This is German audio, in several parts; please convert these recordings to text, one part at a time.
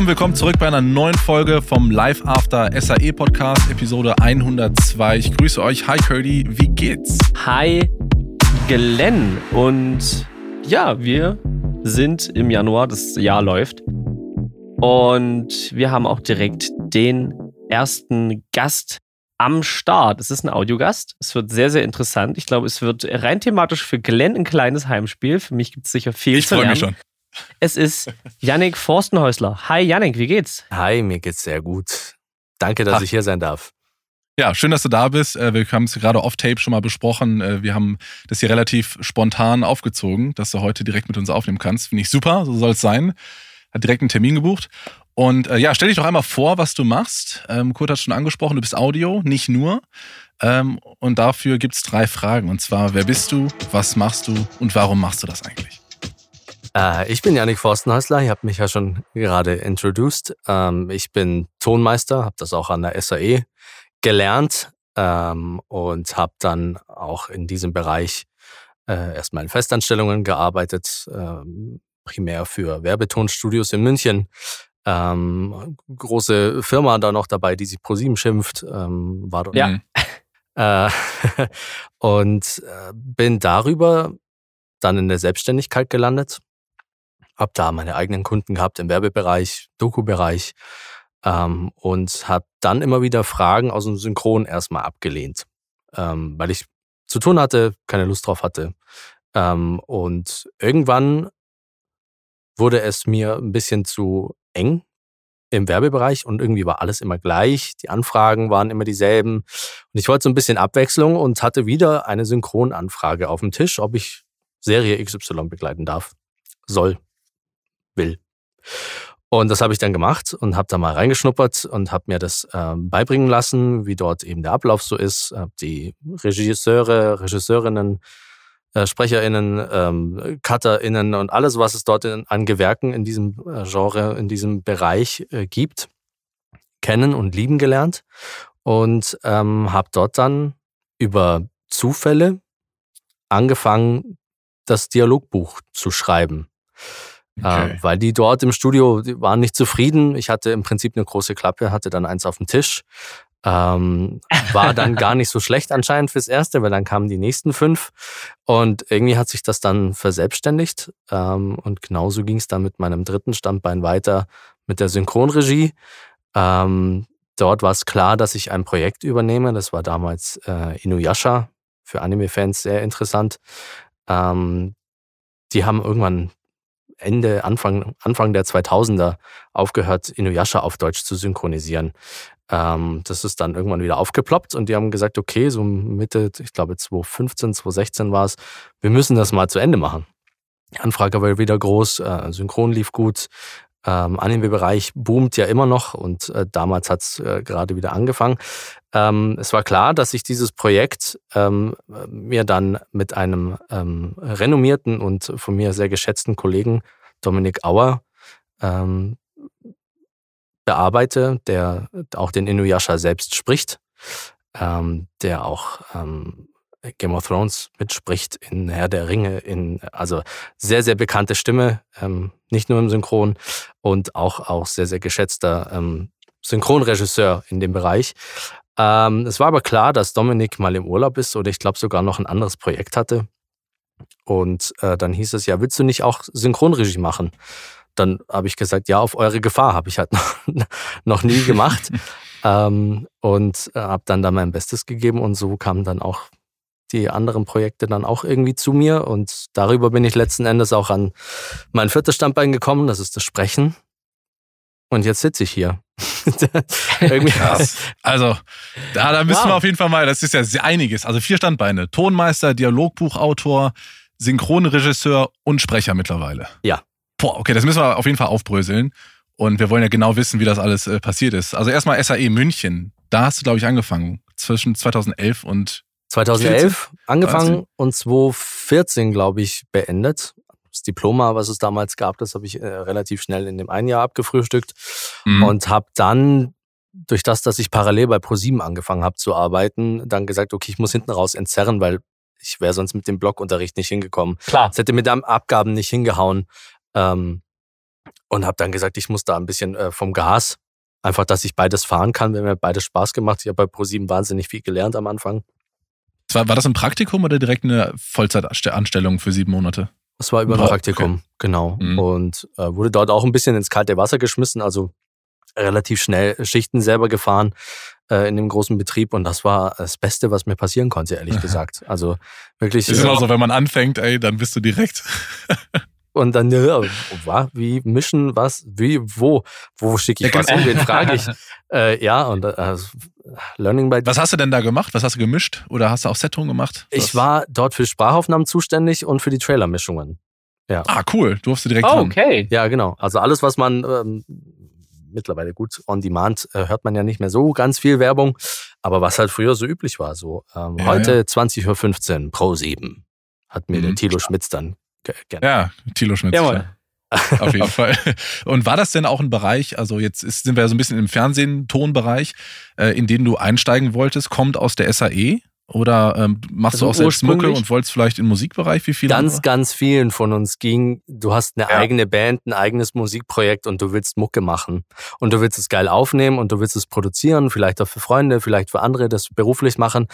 zusammen, willkommen zurück bei einer neuen Folge vom Live After SAE Podcast, Episode 102. Ich grüße euch. Hi Curdy, wie geht's? Hi Glenn und ja, wir sind im Januar, das Jahr läuft und wir haben auch direkt den ersten Gast am Start. Es ist ein Audiogast. Es wird sehr, sehr interessant. Ich glaube, es wird rein thematisch für Glenn ein kleines Heimspiel. Für mich gibt es sicher viel ich zu lernen. Ich freue mich schon. Es ist Yannick Forstenhäusler. Hi Yannick, wie geht's? Hi, mir geht's sehr gut. Danke, dass Ach. ich hier sein darf. Ja, schön, dass du da bist. Äh, wir haben es gerade off-tape schon mal besprochen. Äh, wir haben das hier relativ spontan aufgezogen, dass du heute direkt mit uns aufnehmen kannst. Finde ich super, so soll es sein. Hat direkt einen Termin gebucht. Und äh, ja, stell dich doch einmal vor, was du machst. Ähm, Kurt hat schon angesprochen, du bist Audio, nicht nur. Ähm, und dafür gibt es drei Fragen. Und zwar, wer bist du, was machst du und warum machst du das eigentlich? Äh, ich bin Janik Forstenhäusler, ihr habt mich ja schon gerade introduced. Ähm, ich bin Tonmeister, habe das auch an der SAE gelernt ähm, und habe dann auch in diesem Bereich äh, erstmal in Festanstellungen gearbeitet, ähm, primär für Werbetonstudios in München. Ähm, große Firma da noch dabei, die sich ProSieben schimpft, ähm, war dort. Ja. Äh, und äh, bin darüber dann in der Selbstständigkeit gelandet. Hab da meine eigenen Kunden gehabt im Werbebereich, Doku-Bereich ähm, und habe dann immer wieder Fragen aus dem Synchron erstmal abgelehnt, ähm, weil ich zu tun hatte, keine Lust drauf hatte. Ähm, und irgendwann wurde es mir ein bisschen zu eng im Werbebereich und irgendwie war alles immer gleich. Die Anfragen waren immer dieselben. Und ich wollte so ein bisschen Abwechslung und hatte wieder eine Synchronanfrage auf dem Tisch, ob ich Serie XY begleiten darf, soll, will. Und das habe ich dann gemacht und habe da mal reingeschnuppert und habe mir das ähm, beibringen lassen, wie dort eben der Ablauf so ist. Hab die Regisseure, Regisseurinnen äh, SprecherInnen, ähm, CutterInnen und alles, was es dort in, an Gewerken in diesem äh, Genre, in diesem Bereich äh, gibt, kennen und lieben gelernt. Und ähm, habe dort dann über Zufälle angefangen, das Dialogbuch zu schreiben. Äh, okay. Weil die dort im Studio waren nicht zufrieden. Ich hatte im Prinzip eine große Klappe, hatte dann eins auf dem Tisch ähm, war dann gar nicht so schlecht anscheinend fürs Erste, weil dann kamen die nächsten fünf. Und irgendwie hat sich das dann verselbstständigt. Ähm, und genauso ging es dann mit meinem dritten Standbein weiter mit der Synchronregie. Ähm, dort war es klar, dass ich ein Projekt übernehme. Das war damals äh, Inuyasha, für Anime-Fans sehr interessant. Ähm, die haben irgendwann Ende, Anfang, Anfang der 2000er aufgehört, Inuyasha auf Deutsch zu synchronisieren. Ähm, das ist dann irgendwann wieder aufgeploppt und die haben gesagt, okay, so Mitte, ich glaube 2015, 2016 war es, wir müssen das mal zu Ende machen. Die Anfrage war wieder groß, äh, Synchron lief gut, ähm, Anime-Bereich boomt ja immer noch und äh, damals hat es äh, gerade wieder angefangen. Ähm, es war klar, dass ich dieses Projekt ähm, mir dann mit einem ähm, renommierten und von mir sehr geschätzten Kollegen Dominik Auer ähm, bearbeite, der auch den Inuyasha selbst spricht, ähm, der auch ähm, Game of Thrones mitspricht in Herr der Ringe, in also sehr, sehr bekannte Stimme, ähm, nicht nur im Synchron und auch, auch sehr, sehr geschätzter ähm, Synchronregisseur in dem Bereich. Ähm, es war aber klar, dass Dominik mal im Urlaub ist oder ich glaube sogar noch ein anderes Projekt hatte. Und äh, dann hieß es ja, willst du nicht auch Synchronregie machen? dann habe ich gesagt, ja, auf eure Gefahr habe ich halt noch, noch nie gemacht. ähm, und äh, habe dann da mein Bestes gegeben und so kamen dann auch die anderen Projekte dann auch irgendwie zu mir und darüber bin ich letzten Endes auch an mein viertes Standbein gekommen, das ist das Sprechen. Und jetzt sitze ich hier. Krass. Also, da, da müssen wow. wir auf jeden Fall mal, das ist ja einiges. Also vier Standbeine. Tonmeister, Dialogbuchautor, Synchronregisseur und Sprecher mittlerweile. Ja, Boah, okay, das müssen wir auf jeden Fall aufbröseln. Und wir wollen ja genau wissen, wie das alles äh, passiert ist. Also erstmal SAE München. Da hast du, glaube ich, angefangen. Zwischen 2011 und 2011 14? angefangen 13. und 2014, glaube ich, beendet. Das Diploma, was es damals gab, das habe ich äh, relativ schnell in dem einen Jahr abgefrühstückt mhm. und habe dann durch das, dass ich parallel bei ProSieben angefangen habe zu arbeiten, dann gesagt, okay, ich muss hinten raus entzerren, weil ich wäre sonst mit dem Blogunterricht nicht hingekommen. Klar. Es hätte mit den Abgaben nicht hingehauen. Ähm, und habe dann gesagt, ich muss da ein bisschen äh, vom Gas, einfach, dass ich beides fahren kann, wenn mir beides Spaß gemacht. Ich habe bei ProSieben wahnsinnig viel gelernt am Anfang. War, war das ein Praktikum oder direkt eine Vollzeitanstellung für sieben Monate? Das war über ein Praktikum, okay. genau. Mhm. Und äh, wurde dort auch ein bisschen ins kalte Wasser geschmissen, also relativ schnell Schichten selber gefahren äh, in dem großen Betrieb und das war das Beste, was mir passieren konnte, ehrlich gesagt. Also wirklich. Ist immer so, wenn man anfängt, ey, dann bist du direkt. Und dann, ja, wa, wie mischen, was, wie, wo, wo schicke ich Ja, was genau. hin, wen frage ich? äh, ja, und äh, Learning by Was hast du denn da gemacht? Was hast du gemischt? Oder hast du auch Setton gemacht? Ich Was? war dort für Sprachaufnahmen zuständig und für die Trailermischungen. Ah, cool. Durfst du direkt Oh, dran. okay. Ja, genau. Also alles, was man ähm, mittlerweile gut on demand äh, hört man ja nicht mehr so ganz viel Werbung, aber was halt früher so üblich war, so ähm, Ja, heute ja. 20.15 Uhr Pro 7 hat mir Mhm. der Thilo Schmitz dann ge- gerne. Ja, Thilo Schmitz. Jawohl. klar. Auf jeden Fall. Und war das denn auch ein Bereich, also jetzt ist, sind wir ja so ein bisschen im Fernsehen-Tonbereich, äh, in den du einsteigen wolltest, kommt aus der SAE? Oder ähm, machst Also du auch selbst Mucke und wolltest vielleicht im Musikbereich? Wie viele? Ganz, andere? ganz vielen von uns ging, du hast eine Ja. eigene Band, ein eigenes Musikprojekt und du willst Mucke machen. Und du willst es geil aufnehmen und du willst es produzieren, vielleicht auch für Freunde, vielleicht für andere, das beruflich machen.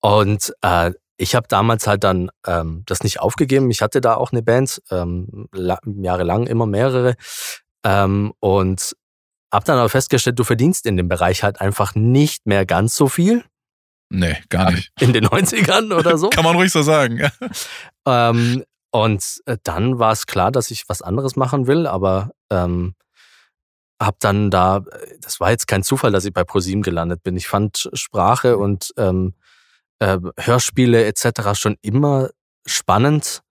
Und äh, ich habe damals halt dann ähm, das nicht aufgegeben. Ich hatte da auch eine Band, ähm, la- jahrelang immer mehrere. Ähm, und habe dann aber festgestellt, du verdienst in dem Bereich halt einfach nicht mehr ganz so viel Nee, gar nicht. in den 90ern oder so. Kann man ruhig so sagen. Ja. Ähm, und äh, dann war es klar, dass ich was anderes machen will, aber ähm, habe dann da, äh, das war jetzt kein Zufall, dass ich bei ProSieben gelandet bin. Ich fand Sprache und ähm, äh, Hörspiele etc. schon immer spannend.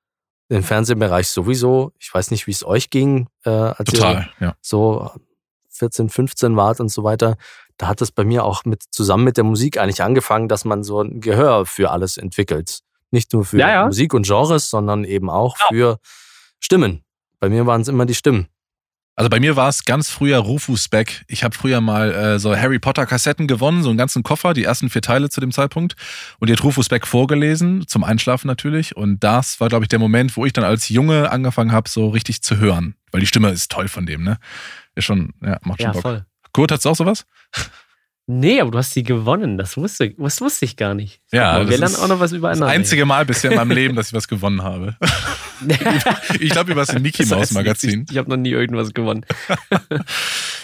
Den Fernsehbereich sowieso. Ich weiß nicht, wie es euch ging, äh, als ihr Total, ja. so 14, 15 wart und so weiter, da hat es bei mir auch mit zusammen mit der Musik eigentlich angefangen, dass man so ein Gehör für alles entwickelt. Nicht nur für Ja, ja. Musik und Genres, sondern eben auch für Stimmen. Bei mir waren es immer die Stimmen. Also bei mir war es ganz früher Rufus Beck. Ich habe früher mal äh, so Harry Potter Kassetten gewonnen, so einen ganzen Koffer, die ersten vier Teile zu dem Zeitpunkt. Und die hat Rufus Beck vorgelesen, zum Einschlafen natürlich. Und das war, glaube ich, der Moment, wo ich dann als Junge angefangen habe, so richtig zu hören. Weil die Stimme ist toll von dem, ne? Ist schon, ja, macht schon Ja, Bock. voll. Kurt, hat's auch sowas? Nee, aber du hast die gewonnen. Das wusste, das wusste ich gar nicht. Ja, aber wir das lernen auch noch was Das übereinander. einzige Mal bisher in meinem Leben, dass ich was gewonnen habe. ich glaube, über das Mickey nichts. Magazin. Ich, ich habe noch nie irgendwas gewonnen.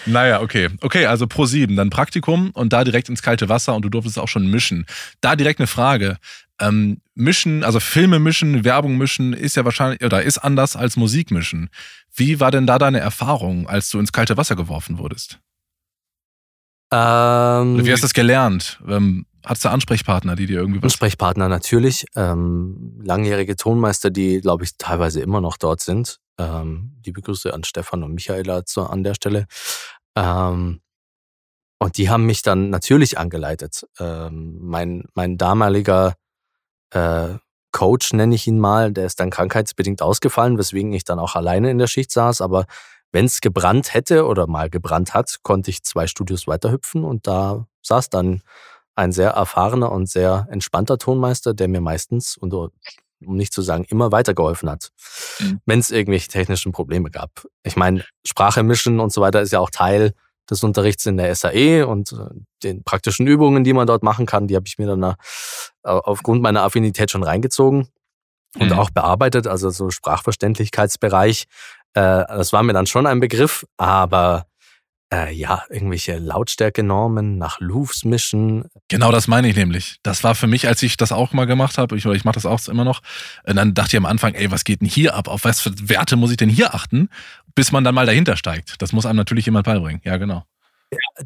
Naja, okay. Okay, also Pro 7, dann Praktikum und da direkt ins kalte Wasser und du durftest auch schon mischen. Da direkt eine Frage. Ähm, mischen, also Filme mischen, Werbung mischen, ist ja wahrscheinlich, oder ist anders als Musik mischen. Wie war denn da deine Erfahrung, als du ins kalte Wasser geworfen wurdest? Ähm, wie hast du das gelernt? Ähm, hattest du Ansprechpartner, die dir irgendwie was. Ansprechpartner natürlich, ähm, langjährige Tonmeister, die, glaube ich, teilweise immer noch dort sind. Ähm, liebe Grüße an Stefan und Michaela zu, an der Stelle. Ähm, und die haben mich dann natürlich angeleitet. Ähm, mein, mein damaliger äh, Coach, nenne ich ihn mal, der ist dann krankheitsbedingt ausgefallen, weswegen ich dann auch alleine in der Schicht saß. Aber wenn es gebrannt hätte oder mal gebrannt hat, konnte ich zwei Studios weiterhüpfen und da saß dann ein sehr erfahrener und sehr entspannter Tonmeister, der mir meistens und um nicht zu sagen immer weitergeholfen hat, Mhm. wenn es irgendwelche technischen Probleme gab. Ich meine, Sprache mischen und so weiter ist ja auch Teil des Unterrichts in der SAE und äh, den praktischen Übungen, die man dort machen kann, die habe ich mir dann äh, aufgrund meiner Affinität schon reingezogen und Mhm. auch bearbeitet, also so Sprachverständlichkeitsbereich. Äh, das war mir dann schon ein Begriff, aber äh, ja, irgendwelche Lautstärke-Normen nach Loops mischen. Genau das meine ich nämlich. Das war für mich, als ich das auch mal gemacht habe, ich, oder ich mache das auch immer noch, und dann dachte ich am Anfang, ey, was geht denn hier ab? Auf was für Werte muss ich denn hier achten? Bis man dann mal dahinter steigt. Das muss einem natürlich jemand beibringen. Ja, genau.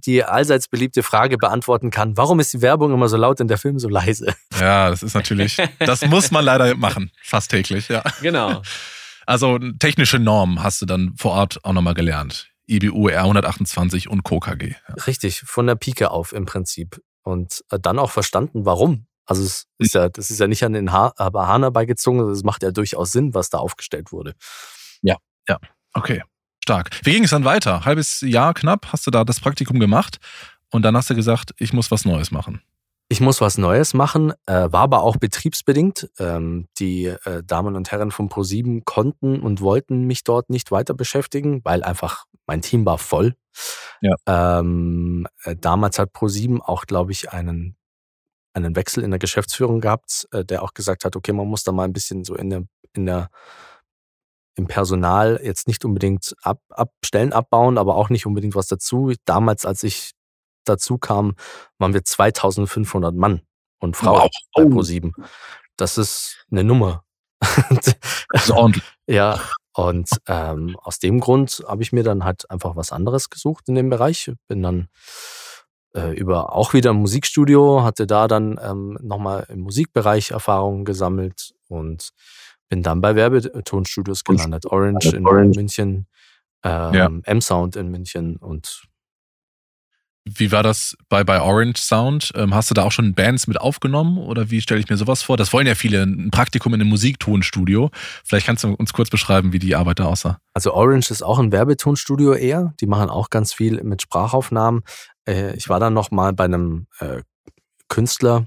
Die allseits beliebte Frage beantworten kann, warum ist die Werbung immer so laut und der Film so leise? Ja, das ist natürlich, das muss man leider machen. Fast täglich, ja. Genau. Also technische Normen hast du dann vor Ort auch nochmal gelernt. IBU R128 und KKG. Ja. Richtig, von der Pike auf im Prinzip. Und äh, dann auch verstanden, warum. Also es ist ja, das ist ja nicht an den ha Hahn herbeigezogen, es macht ja durchaus Sinn, was da aufgestellt wurde. Okay, stark. Wie ging es dann weiter? Halbes Jahr knapp hast du da das Praktikum gemacht und dann hast du gesagt, ich muss was Neues machen. Ich muss was Neues machen, äh, war aber auch betriebsbedingt. Ähm, die äh, Damen und Herren von Pro7 konnten und wollten mich dort nicht weiter beschäftigen, weil einfach mein Team war voll. Ja. Ähm, äh, damals hat Pro7 auch, glaube ich, einen, einen Wechsel in der Geschäftsführung gehabt, äh, der auch gesagt hat, okay, man muss da mal ein bisschen so in der, in der im Personal jetzt nicht unbedingt ab, ab Stellen abbauen, aber auch nicht unbedingt was dazu. Damals, als ich dazu kam, waren wir 2500 Mann und Frauen Wow. bei Oh. Pro7. Das ist eine Nummer. Das ist ordentlich. ja, und ähm, aus dem Grund habe ich mir dann halt einfach was anderes gesucht in dem Bereich. Bin dann äh, über auch wieder ein Musikstudio, hatte da dann ähm, nochmal im Musikbereich Erfahrungen gesammelt und bin dann bei Werbetonstudios gelandet. Orange in Orange. München, ähm, Ja. M-Sound in München und Wie war das bei, bei Orange Sound? Ähm, hast du da auch schon Bands mit aufgenommen oder wie stelle ich mir sowas vor? Das wollen ja viele, ein Praktikum in einem Musiktonstudio. Vielleicht kannst du uns kurz beschreiben, wie die Arbeit da aussah. Also Orange ist auch ein Werbetonstudio eher. Die machen auch ganz viel mit Sprachaufnahmen. Äh, ich war dann noch mal bei einem äh, Künstler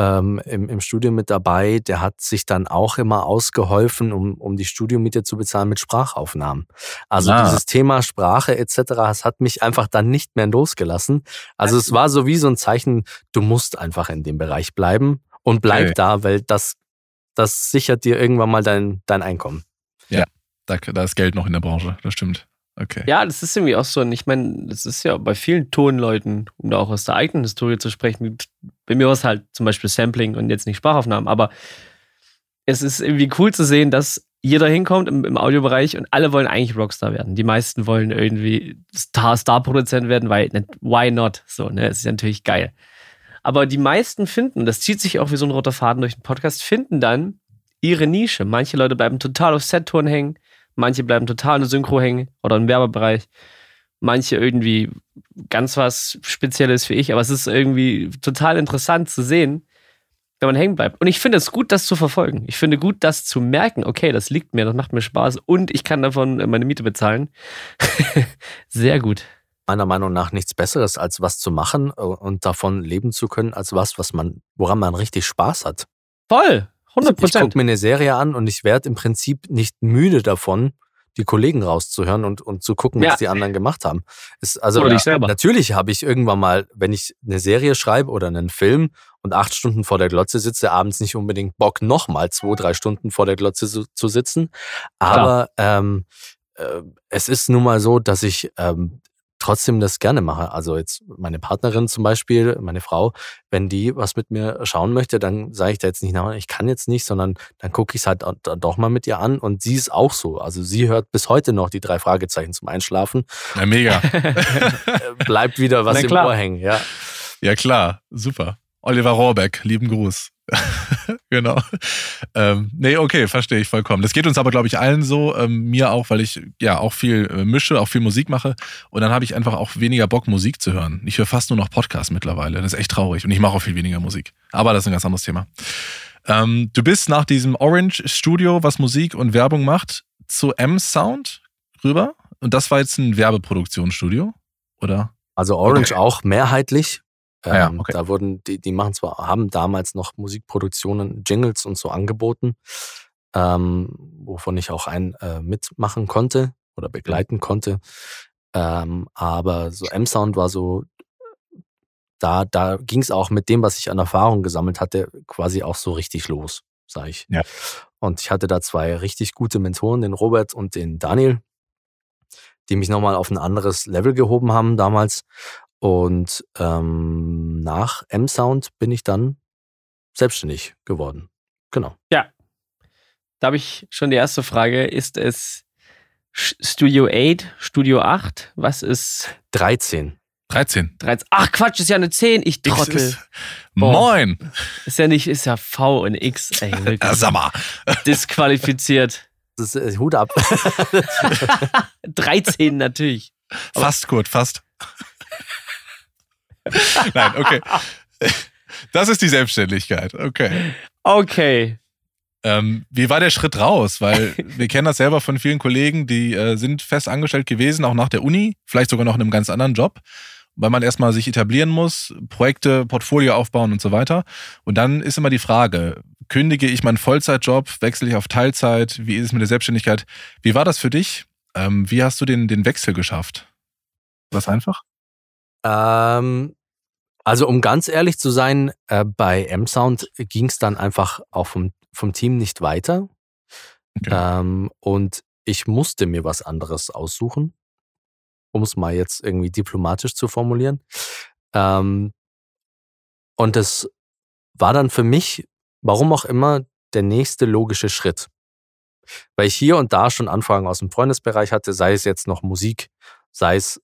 ähm, im, im Studio mit dabei. Der hat sich dann auch immer ausgeholfen, um, um die Studiomiete zu bezahlen mit Sprachaufnahmen. Also Ah. dieses Thema Sprache etc. Das hat mich einfach dann nicht mehr losgelassen. Also es war so wie so ein Zeichen, du musst einfach in dem Bereich bleiben und bleib Okay. da, weil das, das sichert dir irgendwann mal dein, dein Einkommen. Da, da ist Geld noch in der Branche, das stimmt. Okay. Ja, das ist irgendwie auch so. Und ich meine, das ist ja bei vielen Tonleuten, um da auch aus der eigenen Historie zu sprechen. Bei mir war es halt zum Beispiel Sampling und jetzt nicht Sprachaufnahmen. Aber es ist irgendwie cool zu sehen, dass jeder hinkommt im, im Audiobereich und alle wollen eigentlich Rockstar werden. Die meisten wollen irgendwie Star, Star-Produzent werden, weil, why not? So, ne, es ist natürlich geil. Aber die meisten finden, das zieht sich auch wie so ein roter Faden durch den Podcast, finden dann ihre Nische. Manche Leute bleiben total auf Set-Touren hängen, manche bleiben total in der Synchro hängen oder im Werbebereich. Manche irgendwie ganz was Spezielles für ich, aber es ist irgendwie total interessant zu sehen, wenn man hängen bleibt. Und ich finde es gut, das zu verfolgen. Ich finde gut, das zu merken, okay, das liegt mir, das macht mir Spaß und ich kann davon meine Miete bezahlen. Sehr gut. meiner Meinung nach nichts Besseres, als was zu machen äh, und davon leben zu können, als was, was man, woran man richtig Spaß hat. Voll, 100 Ich Prozent. gucke mir eine Serie an und ich werde im Prinzip nicht müde davon, die Kollegen rauszuhören und, und zu gucken, Ja. was die anderen gemacht haben. Es, also Oder dich selber. natürlich habe ich irgendwann mal, wenn ich eine Serie schreibe oder einen Film und acht Stunden vor der Glotze sitze, abends nicht unbedingt Bock, nochmal zwei, drei Stunden vor der Glotze zu, zu sitzen. Aber ähm, äh, es ist nun mal so, dass ich ähm, trotzdem das gerne mache. Also jetzt meine Partnerin zum Beispiel, meine Frau, wenn die was mit mir schauen möchte, dann sage ich da jetzt nicht, na, ich kann jetzt nicht, sondern dann gucke ich es halt doch mal mit ihr an und sie ist auch so. Also sie hört bis heute noch die drei Fragezeichen zum Einschlafen, Ja, mega. bleibt wieder was Na im klar. Ohr hängen, ja. ja, klar. Super. Oliver Rohrbeck, lieben Gruß. genau. Ähm, nee, okay, verstehe ich vollkommen. Das geht uns aber, glaube ich, allen so. Ähm, mir auch, weil ich ja auch viel äh, mische, auch viel Musik mache. Und dann habe ich einfach auch weniger Bock, Musik zu hören. Ich höre fast nur noch Podcasts mittlerweile. Das ist echt traurig. Und ich mache auch viel weniger Musik. Aber das ist ein ganz anderes Thema. Ähm, du bist nach diesem Orange Studio, was Musik und Werbung macht, zu M-Sound rüber. Und das war jetzt ein Werbeproduktionsstudio, oder? Also Orange Okay. auch mehrheitlich. Ah ja, Ähm, okay. Da wurden, die, die machen zwar, haben damals noch Musikproduktionen, Jingles und so angeboten, ähm, wovon ich auch einen äh, mitmachen konnte oder begleiten konnte. Ähm, aber so M-Sound war so, da, da ging es auch mit dem, was ich an Erfahrung gesammelt hatte, quasi auch so richtig los, sag ich. Ja. Und ich hatte da zwei richtig gute Mentoren, den Robert und den Daniel, die mich nochmal auf ein anderes Level gehoben haben damals. Und ähm, nach M-Sound bin ich dann selbstständig geworden. Genau. Da habe ich schon die erste Frage. Ist es Studio 8, Studio 8? Was ist 13. 13. 13? Ach Quatsch, ist ja eine 10. Ich Trottel. ist. Moin! Ist ja nicht, ist ja V und X. Ey, wirklich. Ja, sag mal. Disqualifiziert. Das ist äh, Hut ab. 13 natürlich. Fast, Kurt, fast. Nein, okay. Das ist die Selbstständigkeit. Okay. Okay. Ähm, wie war der Schritt raus? Weil wir kennen das selber von vielen Kollegen, die äh, sind fest angestellt gewesen, auch nach der Uni, vielleicht sogar noch in einem ganz anderen Job. weil man erstmal sich etablieren muss, Projekte, Portfolio aufbauen und so weiter. Und dann ist immer die Frage, kündige ich meinen Vollzeitjob, wechsle ich auf Teilzeit, wie ist es mit der Selbstständigkeit? Wie war das für dich? Ähm, wie hast du den, den Wechsel geschafft? Was einfach? Ähm, also um ganz ehrlich zu sein, äh, bei M-Sound ging es dann einfach auch vom, vom Team nicht weiter. Okay. Ähm, und ich musste mir was anderes aussuchen, um es mal jetzt irgendwie diplomatisch zu formulieren. Ähm, und das war dann für mich, warum auch immer, der nächste logische Schritt. Weil ich hier und da schon Anfragen aus dem Freundesbereich hatte, sei es jetzt noch Musik, sei es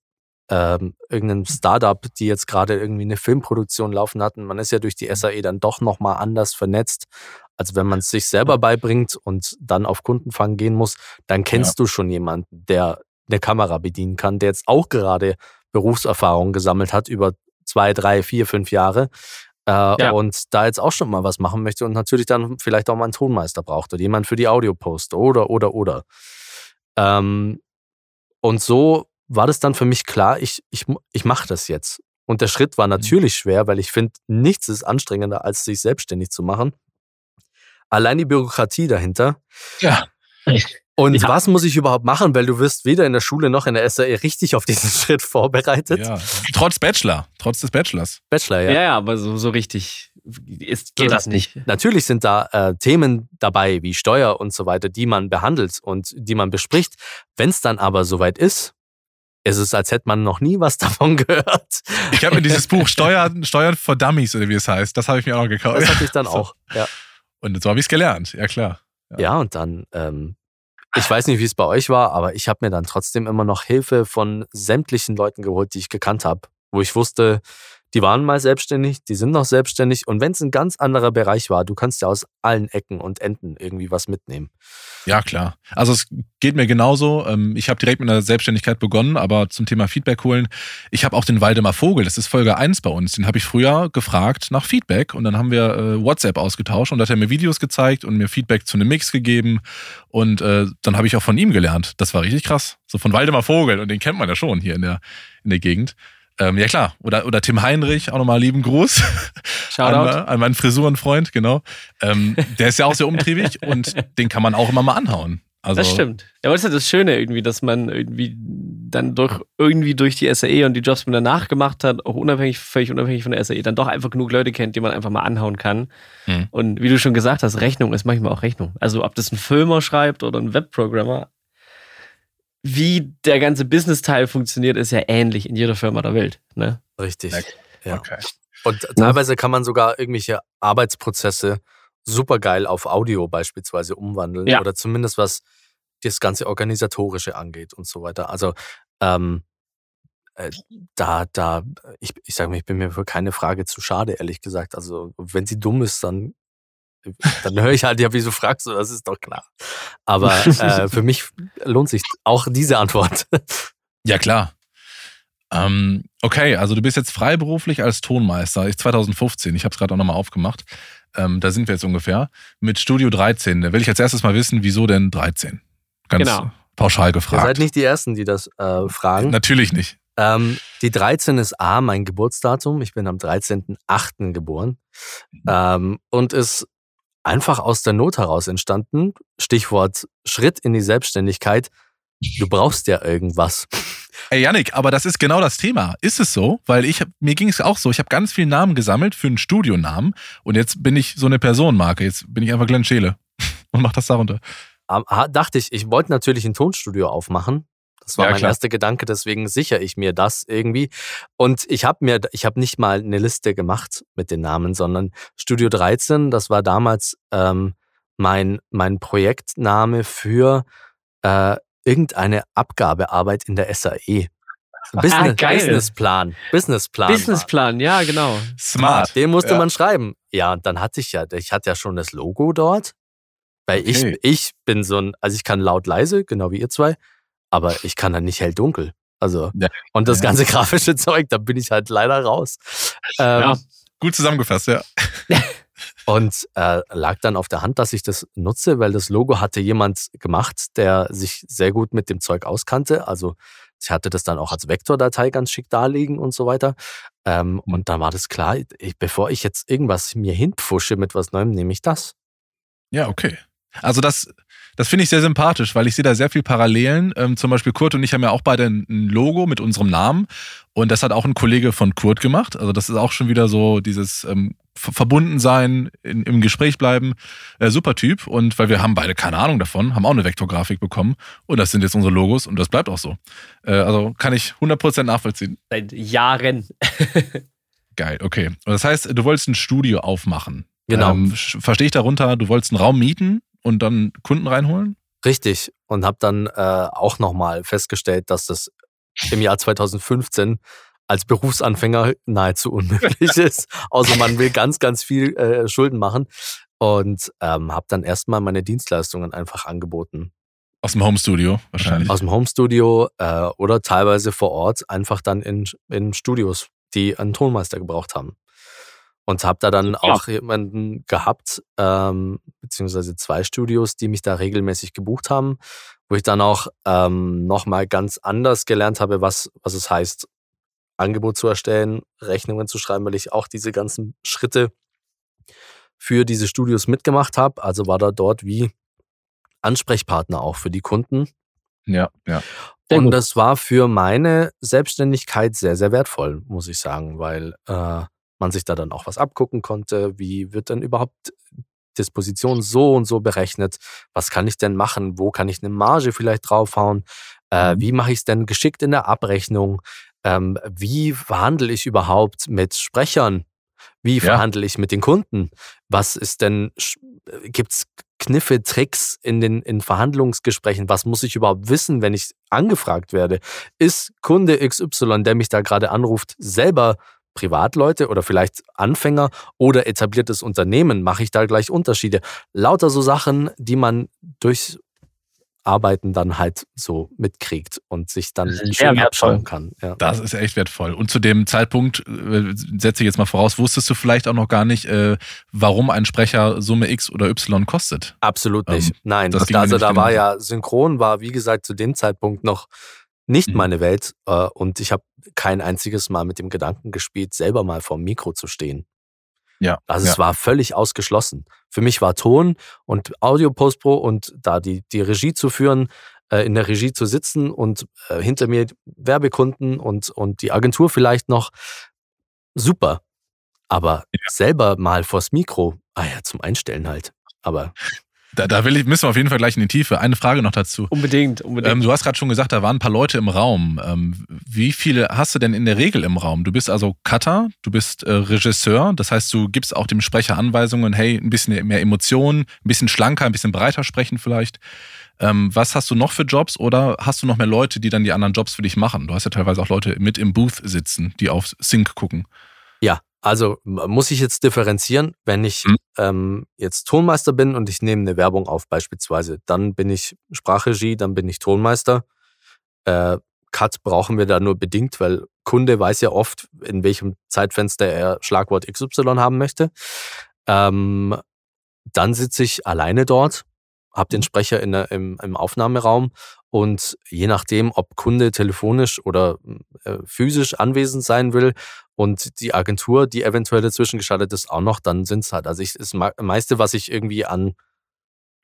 ähm, irgendein Startup, die jetzt gerade irgendwie eine Filmproduktion laufen hatten. Man ist ja durch die SAE dann doch nochmal anders vernetzt. Also wenn man es sich selber beibringt und dann auf Kundenfang gehen muss, dann kennst ja. du schon jemanden, der eine Kamera bedienen kann, der jetzt auch gerade Berufserfahrung gesammelt hat über zwei, drei, vier, fünf Jahre. Äh, ja. Und da jetzt auch schon mal was machen möchte und natürlich dann vielleicht auch mal einen Tonmeister braucht oder jemand für die Audiopost oder, oder, oder. Ähm, und so war das dann für mich klar, ich, ich, ich mache das jetzt. Und der Schritt war mhm. natürlich schwer, weil ich finde, nichts ist anstrengender, als sich selbstständig zu machen. Allein die Bürokratie dahinter. Ja. Und ja. was muss ich überhaupt machen? Weil du wirst weder in der Schule noch in der SAE richtig auf diesen Schritt vorbereitet. Ja. Trotz Bachelor, trotz des Bachelors. Bachelor, ja. Ja, ja aber so, so richtig ist, geht das nicht. Natürlich sind da äh, Themen dabei, wie Steuer und so weiter, die man behandelt und die man bespricht. Wenn es dann aber soweit ist, es ist, als hätte man noch nie was davon gehört. Ich habe mir dieses Buch Steuern, Steuern for Dummies oder wie es heißt, das habe ich mir auch noch gekauft. Das hatte ich dann auch, ja. Und so habe ich es gelernt, ja klar. Ja, ja und dann, ähm, ich weiß nicht, wie es bei euch war, aber ich habe mir dann trotzdem immer noch Hilfe von sämtlichen Leuten geholt, die ich gekannt habe, wo ich wusste, die waren mal selbstständig, die sind noch selbstständig. Und wenn es ein ganz anderer Bereich war, du kannst ja aus allen Ecken und Enden irgendwie was mitnehmen. Ja, klar. Also es geht mir genauso. Ähm, ich habe direkt mit einer Selbstständigkeit begonnen, aber zum Thema Feedback holen. Ich habe auch den Waldemar Vogel, das ist Folge 1 bei uns, den habe ich früher gefragt nach Feedback und dann haben wir äh, WhatsApp ausgetauscht und da hat er mir Videos gezeigt und mir Feedback zu einem Mix gegeben und äh, dann habe ich auch von ihm gelernt. Das war richtig krass. So von Waldemar Vogel und den kennt man ja schon hier in der, in der Gegend. Ähm, ja klar, oder, oder Tim Heinrich, auch nochmal lieben Gruß an, an, meinen Frisurenfreund, genau. Ähm, der ist ja auch sehr umtriebig und den kann man auch immer mal anhauen. Also, das stimmt. Ja, aber das ist ja das Schöne irgendwie, dass man irgendwie dann durch, irgendwie durch die SAE und die Jobs, die man danach gemacht hat, auch unabhängig, völlig unabhängig von der SAE, dann doch einfach genug Leute kennt, die man einfach mal anhauen kann. Hm. Und wie du schon gesagt hast, Rechnung ist manchmal auch Rechnung. Also ob das ein Filmer schreibt oder ein Webprogrammer, wie der ganze Business-Teil funktioniert, ist ja ähnlich in jeder Firma der Welt. Ne? Richtig. Ja. Okay. Und teilweise kann man sogar irgendwelche Arbeitsprozesse supergeil auf Audio beispielsweise umwandeln ja. oder zumindest was das ganze Organisatorische angeht und so weiter. Also ähm, äh, da, da, ich, ich sage mir, ich bin mir für keine Frage zu schade, ehrlich gesagt. Also wenn sie dumm ist, dann dann höre ich halt, ja, wieso fragst du, das ist doch klar. Aber äh, für mich lohnt sich auch diese Antwort. Ja, klar. Ähm, okay, also du bist jetzt freiberuflich als Tonmeister. Ich 2015, ich habe es gerade auch nochmal aufgemacht. Ähm, da sind wir jetzt ungefähr. Mit Studio 13. Da will ich als erstes mal wissen, wieso denn 13? Ganz genau. pauschal gefragt. Ihr seid nicht die Ersten, die das äh, fragen. Natürlich nicht. Ähm, die 13 ist A, mein Geburtsdatum. Ich bin am 13.8. geboren. Mhm. Ähm, und ist einfach aus der Not heraus entstanden. Stichwort Schritt in die Selbstständigkeit. Du brauchst ja irgendwas. Ey, Yannick, aber das ist genau das Thema. Ist es so? Weil ich mir ging es auch so. Ich habe ganz viele Namen gesammelt für einen Studionamen und jetzt bin ich so eine Personenmarke. Jetzt bin ich einfach Glenn Scheele und mach das darunter. dachte ich, ich wollte natürlich ein Tonstudio aufmachen. Das war ja, mein klar. erster Gedanke, deswegen sichere ich mir das irgendwie. Und ich habe mir, ich habe nicht mal eine Liste gemacht mit den Namen, sondern Studio 13, das war damals ähm, mein, mein Projektname für äh, irgendeine Abgabearbeit in der SAE. Business, ah, Businessplan. Businessplan. Businessplan, ja, genau. Smart. Den musste ja. man schreiben. Ja, und dann hatte ich ja, ich hatte ja schon das Logo dort. Weil okay. ich, ich bin so ein, also ich kann laut leise, genau wie ihr zwei aber ich kann dann nicht hell-dunkel. Also, ja. und das ganze grafische Zeug, da bin ich halt leider raus. Ähm, ja, gut zusammengefasst, ja. Und äh, lag dann auf der Hand, dass ich das nutze, weil das Logo hatte jemand gemacht, der sich sehr gut mit dem Zeug auskannte. Also ich hatte das dann auch als Vektordatei ganz schick darlegen und so weiter. Ähm, mhm. Und dann war das klar, ich, bevor ich jetzt irgendwas mir hinpfusche mit was Neuem, nehme ich das. Ja, okay. Also das, das finde ich sehr sympathisch, weil ich sehe da sehr viel Parallelen. Ähm, zum Beispiel Kurt und ich haben ja auch beide ein Logo mit unserem Namen und das hat auch ein Kollege von Kurt gemacht. Also das ist auch schon wieder so dieses ähm, verbunden sein, in, im Gespräch bleiben. Äh, super Typ. Und weil wir haben beide keine Ahnung davon, haben auch eine Vektorgrafik bekommen. Und das sind jetzt unsere Logos und das bleibt auch so. Äh, also kann ich 100% nachvollziehen. Seit Jahren. Geil, okay. Und das heißt, du wolltest ein Studio aufmachen. Genau. Ähm, verstehe ich darunter, du wolltest einen Raum mieten und dann Kunden reinholen? Richtig. Und habe dann äh, auch nochmal festgestellt, dass das im Jahr 2015 als Berufsanfänger nahezu unmöglich ist, außer man will ganz, ganz viel äh, Schulden machen. Und ähm, habe dann erstmal meine Dienstleistungen einfach angeboten. Aus dem Homestudio wahrscheinlich. Aus dem Homestudio äh, oder teilweise vor Ort, einfach dann in, in Studios, die einen Tonmeister gebraucht haben. Und habe da dann ja. auch jemanden gehabt, ähm, beziehungsweise zwei Studios, die mich da regelmäßig gebucht haben, wo ich dann auch ähm, nochmal ganz anders gelernt habe, was, was es heißt, Angebot zu erstellen, Rechnungen zu schreiben, weil ich auch diese ganzen Schritte für diese Studios mitgemacht habe. Also war da dort wie Ansprechpartner auch für die Kunden. Ja, ja. Und das war für meine Selbstständigkeit sehr, sehr wertvoll, muss ich sagen, weil äh, man sich da dann auch was abgucken konnte. Wie wird denn überhaupt Disposition so und so berechnet? Was kann ich denn machen? Wo kann ich eine Marge vielleicht draufhauen? Äh, mhm. wie mache ich es denn geschickt in der Abrechnung? ähm, wie verhandle ich überhaupt mit Sprechern? Wie verhandle ja. ich mit den Kunden? Was ist denn, gibt es Kniffe, Tricks in den in Verhandlungsgesprächen? Was muss ich überhaupt wissen, wenn ich angefragt werde? Ist Kunde XY, der mich da gerade anruft, selber Privatleute oder vielleicht Anfänger oder etabliertes Unternehmen? Mache ich da gleich Unterschiede? Lauter so Sachen, die man durch Arbeiten dann halt so mitkriegt und sich dann schön abschauen kann. Ja. Das ist echt wertvoll. Und zu dem Zeitpunkt, äh, setze ich jetzt mal voraus, wusstest du vielleicht auch noch gar nicht, äh, warum ein Sprecher Summe X oder Y kostet? Absolut nicht. Ähm, Nein, das also da war ja, Synchron war, wie gesagt, zu dem Zeitpunkt noch nicht mhm. meine Welt äh, und ich habe kein einziges Mal mit dem Gedanken gespielt, selber mal vor dem Mikro zu stehen. Ja. Also ja. es war völlig ausgeschlossen. Für mich war Ton und Audio Postpro und da die, die Regie zu führen, äh, in der Regie zu sitzen und äh, hinter mir Werbekunden und, und die Agentur vielleicht noch. Super. Aber ja. selber mal vors Mikro, ah ja, zum Einstellen halt. Aber da, da will ich, müssen wir auf jeden Fall gleich in die Tiefe. Eine Frage noch dazu. Unbedingt, unbedingt. Ähm, du hast gerade schon gesagt, da waren ein paar Leute im Raum. Ähm, wie viele hast du denn in der Regel im Raum? Du bist also Cutter, du bist äh, Regisseur, das heißt, du gibst auch dem Sprecher Anweisungen, hey, ein bisschen mehr Emotionen, ein bisschen schlanker, ein bisschen breiter sprechen vielleicht. Ähm, was hast du noch für Jobs oder hast du noch mehr Leute, die dann die anderen Jobs für dich machen? Du hast ja teilweise auch Leute mit im Booth sitzen, die auf Sync gucken. Ja, also muss ich jetzt differenzieren, wenn ich mhm. ähm, jetzt Tonmeister bin und ich nehme eine Werbung auf beispielsweise, dann bin ich Sprachregie, dann bin ich Tonmeister. Äh, Cut brauchen wir da nur bedingt, weil Kunde weiß ja oft, in welchem Zeitfenster er Schlagwort XY haben möchte. Ähm, dann sitze ich alleine dort, habe den mhm. Sprecher in der, im, im Aufnahmeraum und je nachdem, ob Kunde telefonisch oder äh, physisch anwesend sein will und die Agentur, die eventuell dazwischen geschaltet ist, auch noch, dann sind es halt. Also ich, das meiste, was ich irgendwie an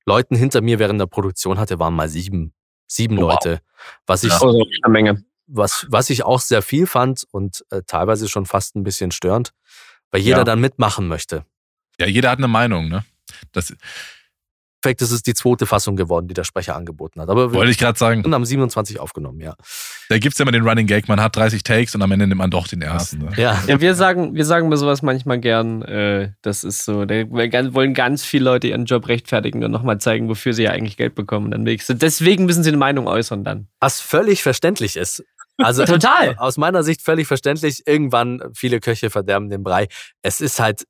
Leuten hinter mir während der Produktion hatte, waren mal sieben. Sieben oh, Leute. Was ich, also eine Menge. Was, was ich auch sehr viel fand und äh, teilweise schon fast ein bisschen störend, weil jeder ja. dann mitmachen möchte. Ja, jeder hat eine Meinung, ne? Das, Endeffekt ist es die zweite Fassung geworden, die der Sprecher angeboten hat. Aber Wollte ich gerade sagen. Und haben 27 aufgenommen, ja. Da gibt es ja immer den Running Gag, man hat 30 Takes und am Ende nimmt man doch den ersten. Ne? Ja. ja, wir sagen, wir sagen bei sowas manchmal gern, äh, das ist so, da wollen ganz viele Leute ihren Job rechtfertigen und nochmal zeigen, wofür sie ja eigentlich Geld bekommen. Dann deswegen müssen sie eine Meinung äußern dann. Was völlig verständlich ist. Also total. Aus meiner Sicht völlig verständlich. Irgendwann viele Köche verderben den Brei. Es ist halt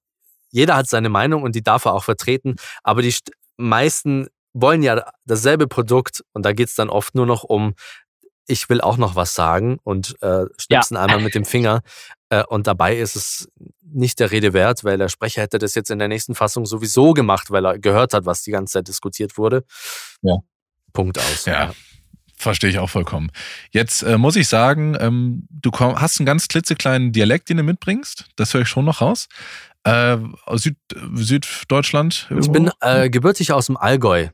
jeder hat seine Meinung und die darf er auch vertreten. Aber die, meisten wollen ja dasselbe Produkt und da geht es dann oft nur noch um, ich will auch noch was sagen und äh, schnipsen ja. einmal mit dem Finger. Äh, und dabei ist es nicht der Rede wert, weil der Sprecher hätte das jetzt in der nächsten Fassung sowieso gemacht, weil er gehört hat, was die ganze Zeit diskutiert wurde. Ja. Punkt aus. Ja. Verstehe ich auch vollkommen. Jetzt äh, muss ich sagen, ähm, du komm, hast einen ganz klitzekleinen Dialekt, den du mitbringst. Das höre ich schon noch raus. Äh, aus Süd, Süddeutschland? Ich bin äh, gebürtig aus dem Allgäu.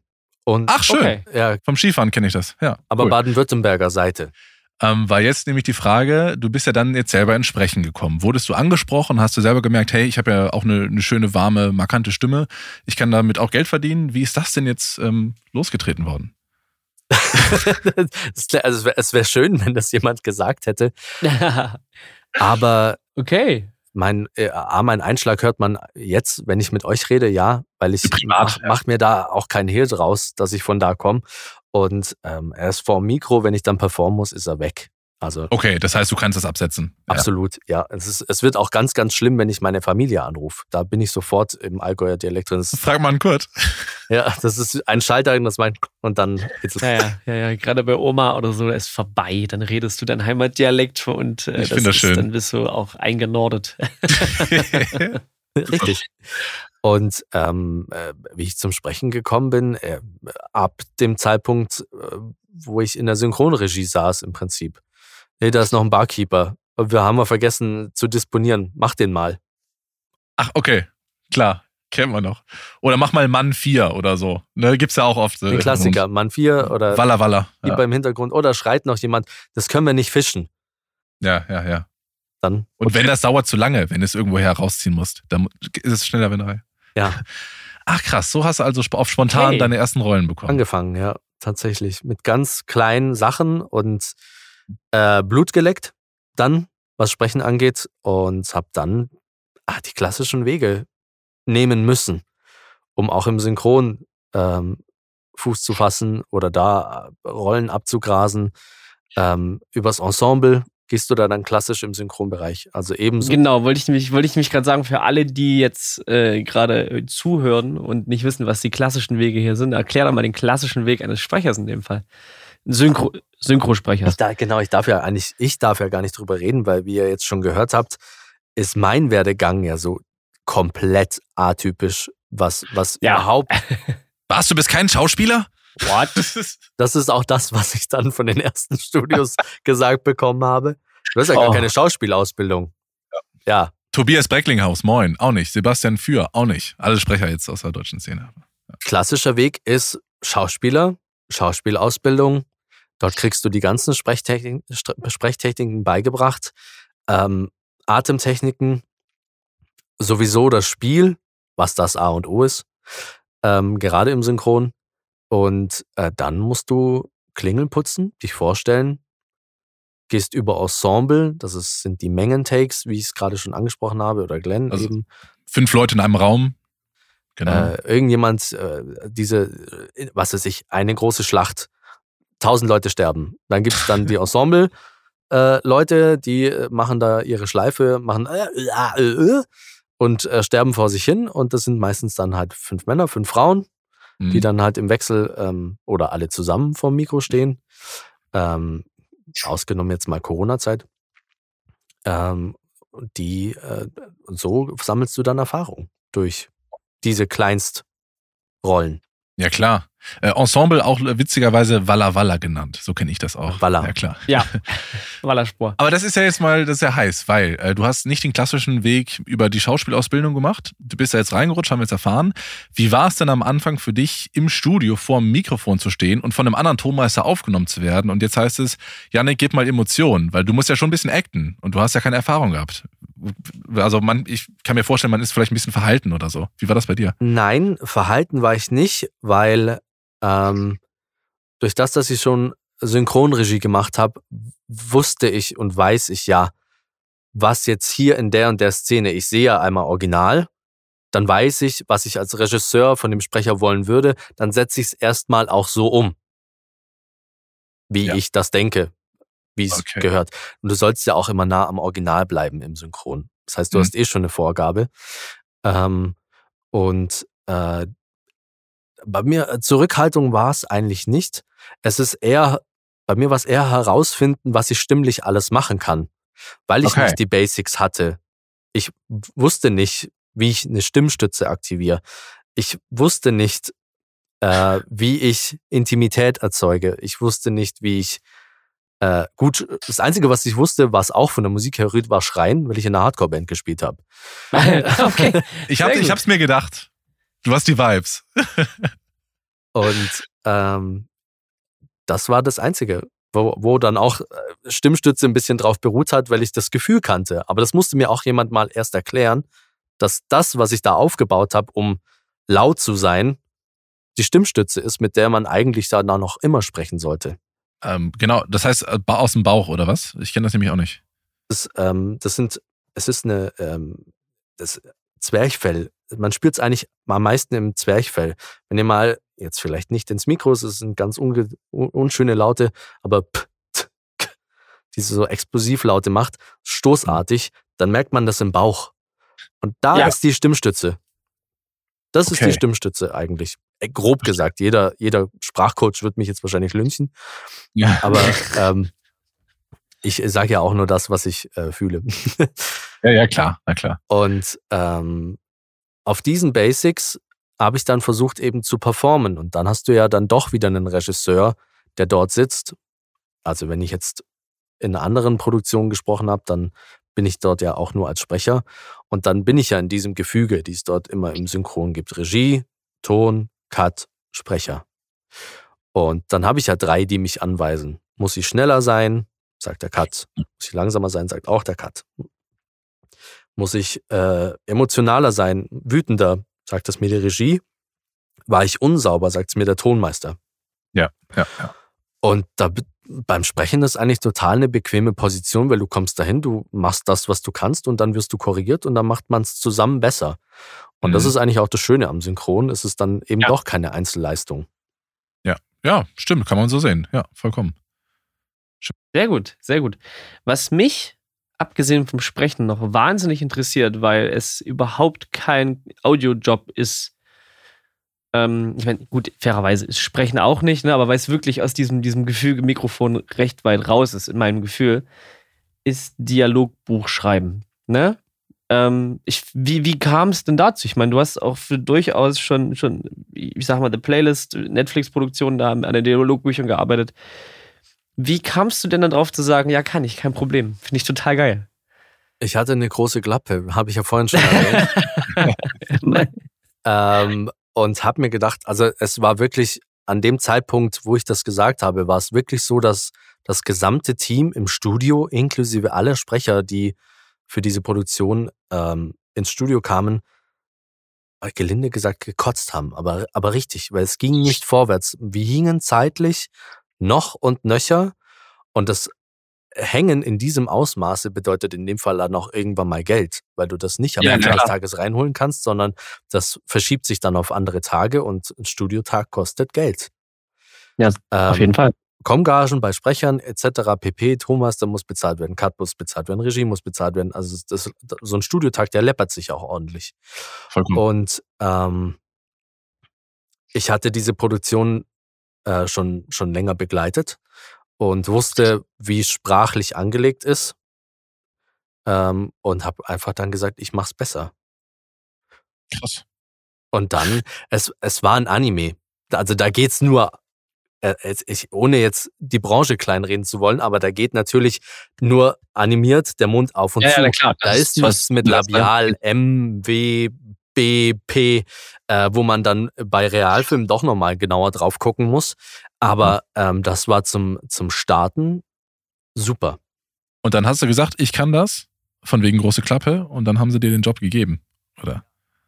Und Ach, schön. Okay. ja, Vom Skifahren kenne ich das. Ja. aber cool. Baden-Württemberger Seite. Ähm, war jetzt nämlich die Frage, du bist ja dann jetzt selber ins Sprechen gekommen. Wurdest du angesprochen? Hast du selber gemerkt, hey, ich habe ja auch eine, eine schöne, warme, markante Stimme. Ich kann damit auch Geld verdienen. Wie ist das denn jetzt ähm, losgetreten worden? Also es wäre wär schön, wenn das jemand gesagt hätte. Aber okay. Mein, äh, mein Einschlag hört man jetzt, wenn ich mit euch rede, ja, weil ich Privat, mach, ja. mach mir da auch keinen Hehl draus, dass ich von da komme. Und ähm, er ist vor dem Mikro, wenn ich dann performen muss, ist er weg. Also Okay, das heißt, du kannst das absetzen. Ja. absolut, ja. Es, ist, es wird auch ganz, ganz schlimm, wenn ich meine Familie anrufe. Da bin ich sofort im Allgäuer Dialekt drin. Das Frag mal einen Kurt. ja, das ist ein Schalter, das mein und dann geht's los. Ja, ja, ja, ja. Gerade bei Oma oder so ist vorbei. Dann redest du dein Heimatdialekt und äh, Ich das ist- schön. Dann bist du auch eingenordet. Richtig. Und ähm, äh, wie ich zum Sprechen gekommen bin, äh, ab dem Zeitpunkt, äh, wo ich in der Synchronregie saß im Prinzip. Nee, da ist noch ein Barkeeper. Wir haben mal vergessen zu disponieren. Mach den mal. Ach, okay. Klar. Kennen wir noch. Oder mach mal Mann 4 oder so. Ne, gibt's ja auch oft. Den Klassiker. Mann 4 oder Walla Walla. Ja. im Hintergrund. Oder schreit noch jemand, das können wir nicht fischen. ja, ja, ja. Dann, Und wenn das dauert zu lange, wenn du es irgendwo herausziehen musst, dann ist es schneller, wenn du. ja, Ach krass, so hast du also auf spontan Okay. deine ersten Rollen bekommen. angefangen, ja, tatsächlich. Mit ganz kleinen Sachen und äh, Blut geleckt, dann, was Sprechen angeht, und habe dann ah, die klassischen Wege nehmen müssen, um auch im Synchron ähm, Fuß zu fassen oder da äh, Rollen abzugrasen. Ähm, übers Ensemble gehst du da dann klassisch im Synchronbereich. Also ebenso. Genau, wollte ich mich, wollte ich mich gerade sagen, für alle, die jetzt äh, gerade äh, zuhören und nicht wissen, was die klassischen Wege hier sind, erklär doch mal den klassischen Weg eines Sprechers in dem Fall. Synchro, Synchrosprechers. Da, genau, ich darf ja eigentlich, ich darf ja gar nicht drüber reden, weil wie ihr jetzt schon gehört habt, ist mein Werdegang ja so komplett atypisch, was, was Ja. überhaupt, Was, du bist kein Schauspieler? What? das ist auch das, was ich dann von den ersten Studios gesagt bekommen habe. Du hast ja gar Oh. keine Schauspielausbildung. Ja, Tobias Brecklinghaus, moin, auch nicht. Sebastian Für, auch nicht. Alle Sprecher jetzt aus der deutschen Szene. klassischer Weg ist Schauspieler, Schauspielausbildung. Dort kriegst du die ganzen Sprechtechniken, Sprechtechniken beigebracht. Ähm, Atemtechniken, sowieso das Spiel, was das A und O ist, ähm, gerade im Synchron. Und äh, dann musst du Klingeln putzen, dich vorstellen, gehst über Ensemble, das ist, sind die Mengentakes, wie ich es gerade schon angesprochen habe, oder Glenn Also eben. Fünf Leute in einem Raum. Genau. Äh, irgendjemand, äh, diese, äh, was weiß ich, eine große Schlacht, tausend Leute sterben. Dann gibt's dann die Ensemble. Äh, Leute, die äh, machen da ihre Schleife, machen äh, und sterben vor sich hin. Und das sind meistens dann halt fünf Männer, fünf Frauen, Mhm. die dann halt im Wechsel ähm, oder alle zusammen vorm Mikro stehen. Ähm, ausgenommen jetzt mal Corona-Zeit. Ähm, die, und so sammelst du dann Erfahrung durch diese Kleinstrollen. Ja, klar. Äh, Ensemble auch witzigerweise Walla Walla genannt. So kenne ich das auch. Walla. Ja, klar. Ja, Wallerspur. Aber das ist ja jetzt mal, das ist ja heiß, weil äh, du hast nicht den klassischen Weg über die Schauspielausbildung gemacht. Du bist da jetzt reingerutscht, haben wir jetzt erfahren. Wie war es denn am Anfang für dich, im Studio vor dem Mikrofon zu stehen und von einem anderen Tonmeister aufgenommen zu werden? Und jetzt heißt es, Janik, gib mal Emotionen, weil du musst ja schon ein bisschen acten und du hast ja keine Erfahrung gehabt. Also man, ich kann mir vorstellen, man ist vielleicht ein bisschen verhalten oder so. Wie war das bei dir? Nein, verhalten war ich nicht, weil ähm, durch das, dass ich schon Synchronregie gemacht habe, wusste ich und weiß ich ja, was jetzt hier in der und der Szene, ich sehe ja einmal original, dann weiß ich, was ich als Regisseur von dem Sprecher wollen würde, dann setze ich es erstmal auch so um, wie Ja. ich das denke, wie es Okay. gehört. Und du sollst ja auch immer nah am Original bleiben im Synchron. Das heißt, du Mhm. hast eh schon eine Vorgabe. Ähm, und äh, bei mir äh, Zurückhaltung war es eigentlich nicht. Es ist eher, bei mir war es eher herausfinden, was ich stimmlich alles machen kann. weil ich Okay. nicht die Basics hatte. Ich wusste nicht, wie ich eine Stimmstütze aktiviere. Ich wusste nicht, äh, wie ich Intimität erzeuge. Ich wusste nicht, wie ich äh, gut. Das Einzige, was ich wusste, was auch von der Musik her rührt, war Schreien, weil ich in einer Hardcore-Band gespielt habe. okay. Ich, hab, ich hab's mir gedacht. Du hast die Vibes. Und ähm, das war das Einzige, wo, wo dann auch äh, Stimmstütze ein bisschen drauf beruht hat, weil ich das Gefühl kannte. Aber das musste mir auch jemand mal erst erklären, dass das, was ich da aufgebaut habe, um laut zu sein, die Stimmstütze ist, mit der man eigentlich danach noch immer sprechen sollte. Ähm, genau, das heißt äh, aus dem Bauch, oder was? Ich kenne das nämlich auch nicht. Das, ähm, das sind, es ist eine, ähm, das Zwerchfell. Man spürt es eigentlich am meisten im Zwerchfell. Wenn ihr mal, jetzt vielleicht nicht ins Mikro, es sind ganz unge un unschöne Laute, aber p, t, k, diese so Explosivlaute macht, stoßartig, dann merkt man das im Bauch. Und da Ja. ist die Stimmstütze. Das ist Okay. die Stimmstütze eigentlich. Äh, Grob gesagt, jeder, jeder Sprachcoach wird mich jetzt wahrscheinlich lynchen, Ja. aber ähm, ich sage ja auch nur das, was ich äh, fühle. ja, ja, klar, na klar. Und ähm, auf diesen Basics habe ich dann versucht eben zu performen. Und dann hast du ja dann doch wieder einen Regisseur, der dort sitzt. Also wenn ich jetzt in einer anderen Produktion gesprochen habe, dann bin ich dort ja auch nur als Sprecher. Und dann bin ich ja in diesem Gefüge, die es dort immer im Synchron gibt. Regie, Ton, Cut, Sprecher. Und dann habe ich ja drei, die mich anweisen. Muss ich schneller sein, sagt der Cut. Muss ich langsamer sein, sagt auch der Cut. Muss ich äh, emotionaler sein, wütender, sagt es mir die Regie. War ich unsauber, sagt es mir der Tonmeister. Ja, ja, ja. Und da beim Sprechen ist eigentlich total eine bequeme Position, weil du kommst dahin, du machst das, was du kannst und dann wirst du korrigiert und dann macht man es zusammen besser. Und das Mhm. ist eigentlich auch das Schöne am Synchron, es ist dann eben Ja. doch keine Einzelleistung. Ja, stimmt, kann man so sehen. Ja, vollkommen. Sehr gut, sehr gut. Was mich, abgesehen vom Sprechen, noch wahnsinnig interessiert, weil es überhaupt kein Audiojob ist. Ähm, ich meine, gut, fairerweise Sprechen auch nicht, ne, aber weil es wirklich aus diesem, diesem Gefühl Mikrofon recht weit raus ist, in meinem Gefühl, ist Dialogbuch schreiben. Ne? Ähm, ich, wie wie kam es denn dazu? Ich meine, du hast auch für durchaus schon, schon, ich sag mal, The Playlist, Netflix-Produktion da an den Dialogbüchern gearbeitet. Wie kamst du denn dann drauf zu sagen, ja, kann ich, kein Problem. Finde ich total geil. Ich hatte eine große Klappe, habe ich ja vorhin schon erwähnt. ähm, und habe mir gedacht, also es war wirklich an dem Zeitpunkt, wo ich das gesagt habe, war es wirklich so, dass das gesamte Team im Studio, inklusive aller Sprecher, die für diese Produktion ähm, ins Studio kamen, äh, gelinde gesagt gekotzt haben, aber, aber richtig, weil es ging nicht vorwärts. Wir hingen zeitlich noch und nöcher und das Hängen in diesem Ausmaße bedeutet in dem Fall dann auch irgendwann mal Geld, weil du das nicht am Ja, Ende des Tages reinholen kannst, sondern das verschiebt sich dann auf andere Tage und ein Studiotag kostet Geld. Ja, ähm, Auf jeden Fall. Komgagen bei Sprechern etc. pp. Tonmaster muss bezahlt werden, Cut muss bezahlt werden, Regie muss bezahlt werden. Also das, so ein Studiotag, der läppert sich auch ordentlich. Vollkommen. Und ähm, ich hatte diese Produktion äh, schon, schon länger begleitet und wusste, wie es sprachlich angelegt ist. Ähm, und habe einfach dann gesagt, ich mach's besser. Krass. Und dann, es, es war ein Anime. Also da geht's nur, äh, ich, ohne jetzt die Branche kleinreden zu wollen, aber da geht natürlich nur animiert der Mund auf und zu. klar. Da ist nichts mit Labial, M, W, B, P, äh, wo man dann bei Realfilmen doch nochmal genauer drauf gucken muss. Aber ähm, das war zum, zum Starten super. Und dann hast du gesagt, ich kann das, von wegen große Klappe, und dann haben sie dir den Job gegeben, oder?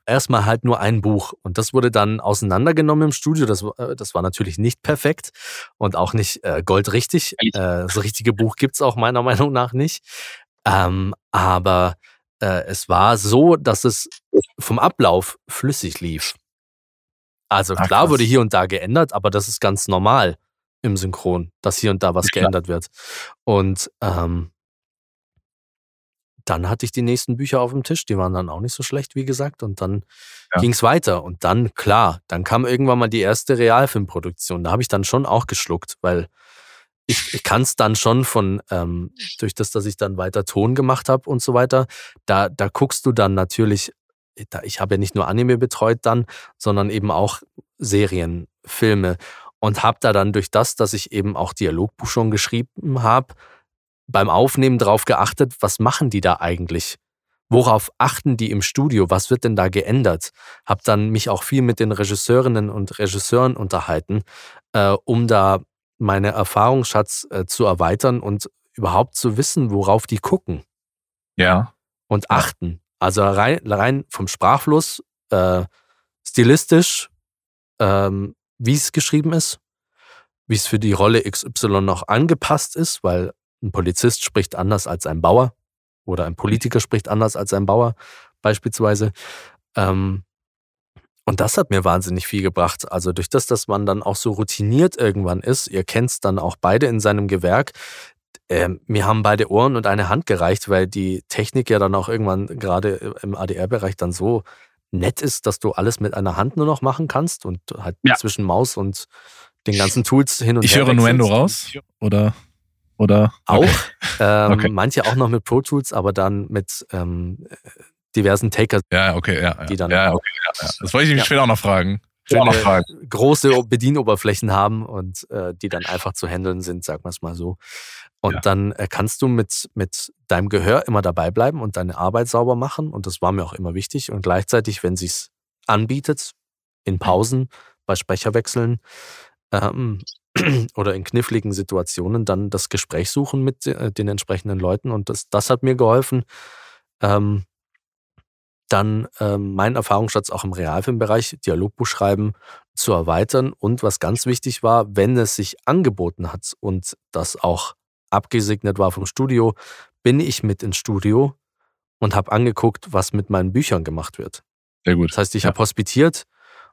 Erstmal halt nur ein Buch. Und das wurde dann auseinandergenommen im Studio. Das, war- äh, das war natürlich nicht perfekt und auch nicht äh, goldrichtig. Äh, das richtige Buch gibt's auch meiner Meinung nach nicht. Ähm, aber äh, es war so, dass es vom Ablauf flüssig lief. Also Ah, klar krass. wurde hier und da geändert, aber das ist ganz normal im Synchron, dass hier und da was Ja, geändert wird. Und ähm, dann hatte ich die nächsten Bücher auf dem Tisch, die waren dann auch nicht so schlecht, wie gesagt. Und dann Ja. ging's weiter. Und dann, klar, dann kam irgendwann mal die erste Realfilmproduktion. Da habe ich dann schon auch geschluckt, weil ich, ich kann es dann schon von, ähm, durch das, dass ich dann weiter Ton gemacht habe und so weiter, da, da guckst du dann natürlich, da, ich habe ja nicht nur Anime betreut dann, sondern eben auch Serien, Filme und habe da dann durch das, dass ich eben auch Dialogbuch schon geschrieben habe, beim Aufnehmen drauf geachtet, was machen die da eigentlich? Worauf achten die im Studio? Was wird denn da geändert? Hab dann mich auch viel mit den Regisseurinnen und Regisseuren unterhalten, äh, um da meine Erfahrungsschatz äh, zu erweitern und überhaupt zu wissen, worauf die gucken. Ja. Und achten. Also rein, rein vom Sprachfluss, äh, stilistisch, ähm, wie es geschrieben ist, wie es für die Rolle XY noch angepasst ist, weil ein Polizist spricht anders als ein Bauer oder ein Politiker spricht anders als ein Bauer beispielsweise. Ähm, und das hat mir wahnsinnig viel gebracht. Also durch das, dass man dann auch so routiniert irgendwann ist, ihr kennt es dann auch beide in seinem Gewerk, äh, mir haben beide Ohren und eine Hand gereicht, weil die Technik ja dann auch irgendwann gerade im ADR-Bereich dann so nett ist, dass du alles mit einer Hand nur noch machen kannst und halt ja. zwischen Maus und den ganzen Tools hin und ich her. Ich höre Nuendo raus, oder? Oder? Auch. Okay. Ähm, okay. Manche auch noch mit Pro Tools, aber dann mit ähm, diversen Takers. Ja, okay, ja. Die dann ja, okay, ja, Das wollte ich mich später auch noch fragen. Schöne, noch fragen. große Bedienoberflächen haben und äh, die dann einfach zu handeln sind, sagen wir es mal so. Und ja. dann äh, kannst du mit, mit deinem Gehör immer dabei bleiben und deine Arbeit sauber machen. Und das war mir auch immer wichtig. Und gleichzeitig, wenn sie es anbietet, in Pausen, bei Sprecherwechseln, ähm, oder in kniffligen Situationen dann das Gespräch suchen mit äh, den entsprechenden Leuten. Und das, das hat mir geholfen, ähm, dann ähm, meinen Erfahrungsschatz auch im Realfilmbereich, Dialogbuch schreiben, zu erweitern. Und was ganz wichtig war, wenn es sich angeboten hat und das auch abgesegnet war vom Studio, bin ich mit ins Studio und habe angeguckt, was mit meinen Büchern gemacht wird. Sehr gut. Das heißt, ich ja. habe hospitiert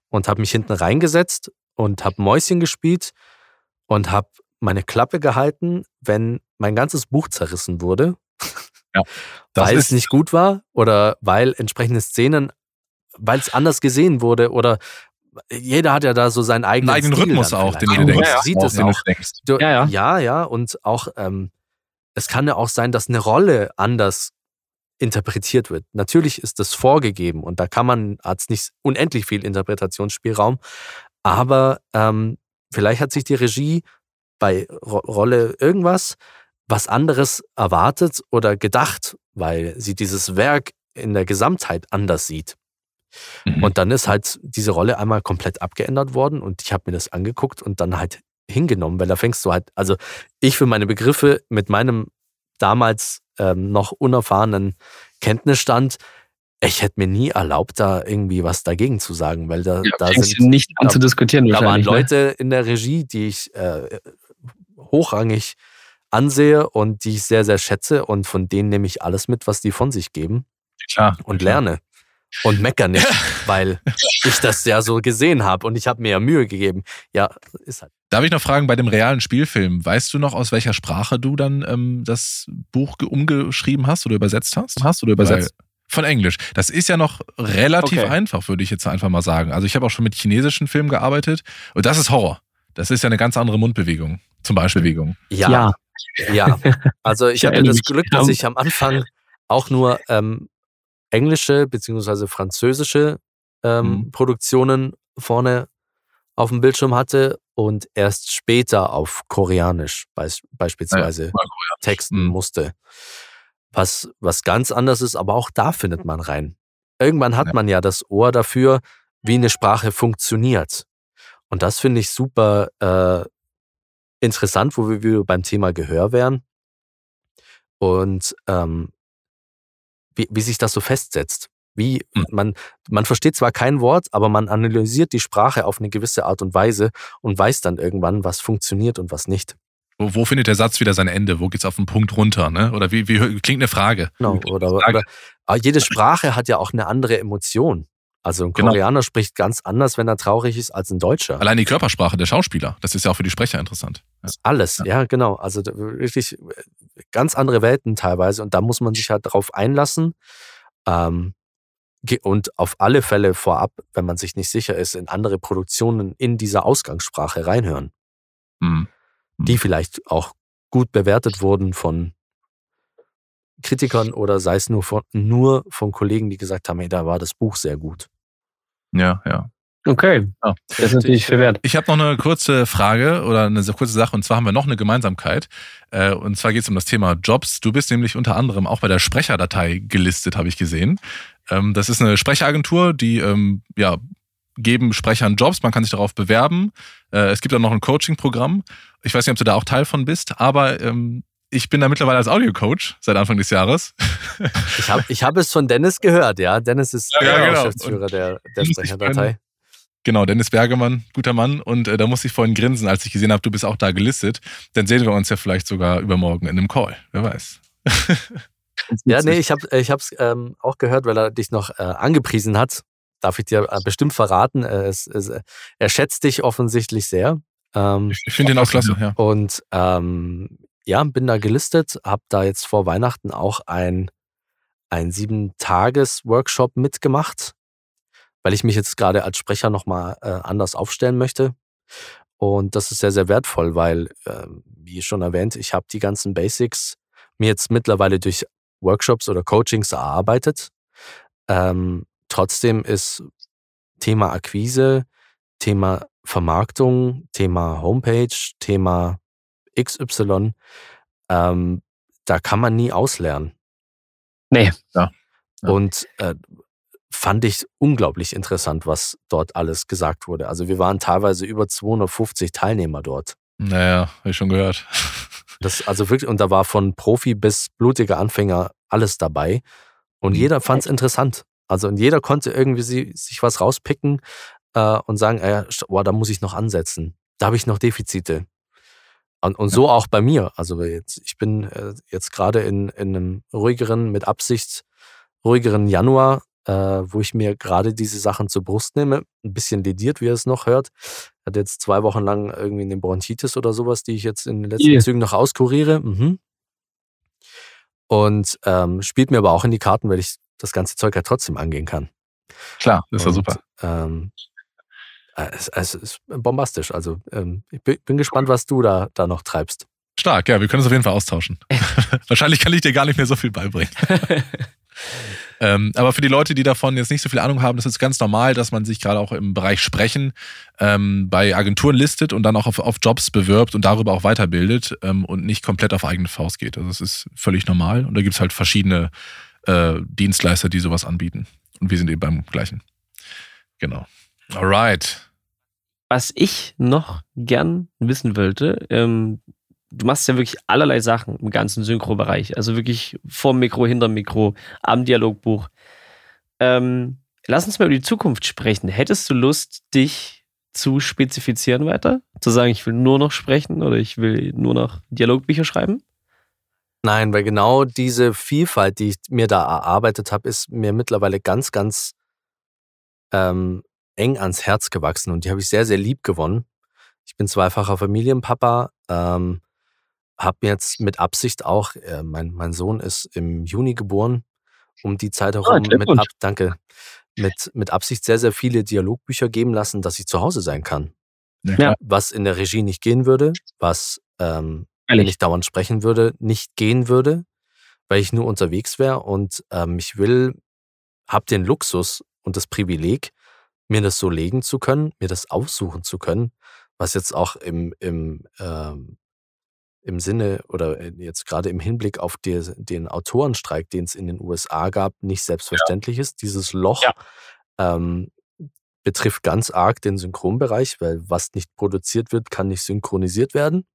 und habe mich hinten reingesetzt und habe Mäuschen gespielt und habe meine Klappe gehalten, wenn mein ganzes Buch zerrissen wurde, ja, weil es nicht gut war oder weil entsprechende Szenen, weil es anders gesehen wurde oder jeder hat ja da so seinen eigenen, eigenen Rhythmus auch, den du denkst. Ja, sieht es auch. Du, ja, ja. ja, ja, und auch ähm, es kann ja auch sein, dass eine Rolle anders interpretiert wird. Natürlich ist das vorgegeben und da kann man, hat es nicht unendlich viel Interpretationsspielraum, aber ähm, Vielleicht hat sich die Regie bei Ro Rolle irgendwas was anderes erwartet oder gedacht, weil sie dieses Werk in der Gesamtheit anders sieht. Mhm. Und dann ist halt diese Rolle einmal komplett abgeändert worden und ich habe mir das angeguckt und dann halt hingenommen, weil da fängst du halt, also ich für meine Begriffe mit meinem damals ähm, noch unerfahrenen Kenntnisstand ich hätte mir nie erlaubt, da irgendwie was dagegen zu sagen, weil da, ja, da sind nicht an zu diskutieren. Da waren ne? Leute ne? in der Regie, die ich äh, hochrangig ansehe und die ich sehr, sehr schätze und von denen nehme ich alles mit, was die von sich geben. Klar. Und lerne. Und meckere nicht, weil ich das ja so gesehen habe und ich habe mir ja Mühe gegeben. Ja, ist halt. Darf ich noch fragen, bei dem realen Spielfilm, weißt du noch, aus welcher Sprache du dann ähm, das Buch umgeschrieben hast oder übersetzt hast? Hast oder übersetzt? Weil von Englisch. Das ist ja noch relativ okay. einfach, würde ich jetzt einfach mal sagen. Also ich habe auch schon mit chinesischen Filmen gearbeitet und das ist Horror. Das ist ja eine ganz andere Mundbewegung, zum Beispiel Bewegung. Ja, ja. Ja. Also ich hatte das Glück, dass ich am Anfang auch nur ähm, englische beziehungsweise französische ähm, mhm. Produktionen vorne auf dem Bildschirm hatte und erst später auf Koreanisch beisp beispielsweise ja, texten mhm. musste was, was ganz anders ist, aber auch da findet man rein. Irgendwann hat ja. man ja das Ohr dafür, wie eine Sprache funktioniert. Und das finde ich super äh, interessant, wo wir wieder beim Thema Gehör wären. Und ähm, wie, wie sich das so festsetzt. Wie hm. man, man versteht zwar kein Wort, aber man analysiert die Sprache auf eine gewisse Art und Weise und weiß dann irgendwann, was funktioniert und was nicht. Wo, wo findet der Satz wieder sein Ende? Wo geht's auf den Punkt runter? Ne? Oder wie, wie klingt eine Frage? Genau, oder, Frage. oder jede Sprache hat ja auch eine andere Emotion. Also ein genau. Koreaner genau. spricht ganz anders, wenn er traurig ist, als ein Deutscher. Allein die Körpersprache der Schauspieler, das ist ja auch für die Sprecher interessant. Ja. Alles, ja. ja. genau. Also wirklich ganz andere Welten teilweise und da muss man sich halt drauf einlassen. Ähm, und auf alle Fälle vorab, wenn man sich nicht sicher ist, in andere Produktionen in dieser Ausgangssprache reinhören. Mhm. die hm. vielleicht auch gut bewertet wurden von Kritikern oder sei es nur von, nur von Kollegen, die gesagt haben, hey, da war das Buch sehr gut. Ja, ja. Okay, oh. das ist natürlich viel wert. Ich habe noch eine kurze Frage oder eine kurze Sache und zwar haben wir noch eine Gemeinsamkeit äh, und zwar geht es um das Thema Jobs. Du bist nämlich unter anderem auch bei der Sprecherdatei gelistet, habe ich gesehen. Ähm, das ist eine Sprecheragentur, die ähm, ja geben Sprechern Jobs, man kann sich darauf bewerben. Äh, es gibt auch noch ein Coaching-Programm. Ich weiß nicht, ob du da auch Teil von bist, aber ähm, ich bin da mittlerweile als Audiocoach seit Anfang des Jahres. ich habe ich hab es von Dennis gehört, ja. Dennis ist ja, ja, genau. Geschäftsführer der, der Sprecherdatei. Genau, Dennis Bergemann, guter Mann. Und äh, da musste ich vorhin grinsen, als ich gesehen habe, du bist auch da gelistet. Dann sehen wir uns ja vielleicht sogar übermorgen in einem Call. Wer weiß. ja, nee, ich habe es ähm, auch gehört, weil er dich noch äh, angepriesen hat. Darf ich dir äh, bestimmt verraten. Es, es, er schätzt dich offensichtlich sehr. Ähm, ich finde ihn auch klasse, ja. Und ähm, ja, bin da gelistet, habe da jetzt vor Weihnachten auch ein, ein Sieben-Tages-Workshop mitgemacht weil ich mich jetzt gerade als Sprecher nochmal äh, anders aufstellen möchte. Und das ist sehr, sehr wertvoll, weil, äh, wie schon erwähnt, ich habe die ganzen Basics mir jetzt mittlerweile durch Workshops oder Coachings erarbeitet. Ähm, trotzdem ist Thema Akquise, Thema Vermarktung, Thema Homepage, Thema XY, ähm, da kann man nie auslernen. Nee. Ja. ja. Und äh, fand ich unglaublich interessant, was dort alles gesagt wurde. Also wir waren teilweise über 250 Teilnehmer dort. Naja, habe ich schon gehört. Das, also wirklich, und da war von Profi bis blutiger Anfänger alles dabei. Und mhm. jeder fand es interessant. Also und jeder konnte irgendwie sich was rauspicken äh, und sagen, äh, boah, da muss ich noch ansetzen. Da habe ich noch Defizite. Und, und so auch bei mir. Also jetzt, ich bin äh, jetzt gerade in, in einem ruhigeren, mit Absicht ruhigeren Januar äh, wo ich mir gerade diese Sachen zur Brust nehme. Ein bisschen lediert, wie ihr es noch hört. Hat jetzt zwei Wochen lang irgendwie eine Bronchitis oder sowas, die ich jetzt in den letzten yeah. Zügen noch auskuriere. Mhm. Und ähm, spielt mir aber auch in die Karten, weil ich das ganze Zeug ja trotzdem angehen kann. Klar, das ist ja super. Ähm, äh, es, es, ist bombastisch. Also ähm, ich bin gespannt, was du da, da noch treibst. Stark, ja, wir können es auf jeden Fall austauschen. Wahrscheinlich kann ich dir gar nicht mehr so viel beibringen. Ähm, aber für die Leute, die davon jetzt nicht so viel Ahnung haben, das ist ganz normal, dass man sich gerade auch im Bereich Sprechen ähm, bei Agenturen listet und dann auch auf, auf Jobs bewirbt und darüber auch weiterbildet ähm, und nicht komplett auf eigene Faust geht. Also das ist völlig normal und da gibt es halt verschiedene äh, Dienstleister, die sowas anbieten. Und wir sind eben beim gleichen. Genau. Alright. Was ich noch gern wissen wollte, ähm, du machst ja wirklich allerlei Sachen im ganzen Synchro-Bereich. Also wirklich vorm Mikro, hinterm Mikro, am Dialogbuch. Ähm, lass uns mal über die Zukunft sprechen. Hättest du Lust, dich zu spezifizieren weiter? Zu sagen, ich will nur noch sprechen oder ich will nur noch Dialogbücher schreiben? Nein, weil genau diese Vielfalt, die ich mir da erarbeitet habe, ist mir mittlerweile ganz, ganz ähm, eng ans Herz gewachsen und die habe ich sehr, sehr lieb gewonnen. Ich bin zweifacher Familienpapa, ähm, habe jetzt mit Absicht auch, äh, mein, mein Sohn ist im Juni geboren, um die Zeit ah, herum oh, mit, ab, danke, mit, mit Absicht sehr, sehr viele Dialogbücher geben lassen, dass ich zu Hause sein kann. Ja. Was in der Regie nicht gehen würde, was, ähm, wenn ich dauernd sprechen würde, nicht gehen würde, weil ich nur unterwegs wäre und ähm, ich will, habe den Luxus und das Privileg, mir das so legen zu können, mir das aussuchen zu können, was jetzt auch im, im ähm, im Sinne oder äh, jetzt gerade im Hinblick auf die, den Autorenstreik, den es in den USA gab, nicht selbstverständlich ja. ist. Dieses Loch ja. ähm, betrifft ganz arg den Synchronbereich, weil was nicht produziert wird, kann nicht synchronisiert werden.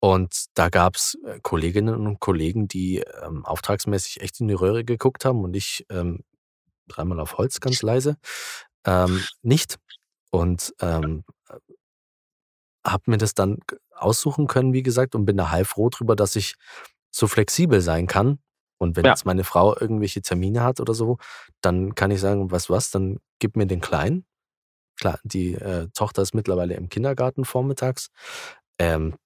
Und da gab es äh, Kolleginnen und Kollegen, die ähm, auftragsmäßig echt in die Röhre geguckt haben und ich ähm, dreimal auf Holz ganz leise ähm, nicht. Und ähm, habe mir das dann aussuchen können, wie gesagt, und bin da heilfroh drüber, dass ich so flexibel sein kann. Und wenn ja. jetzt meine Frau irgendwelche Termine hat oder so, dann kann ich sagen, was was, dann gib mir den Kleinen. Klar, die äh, Tochter ist mittlerweile im Kindergarten vormittags. Ähm,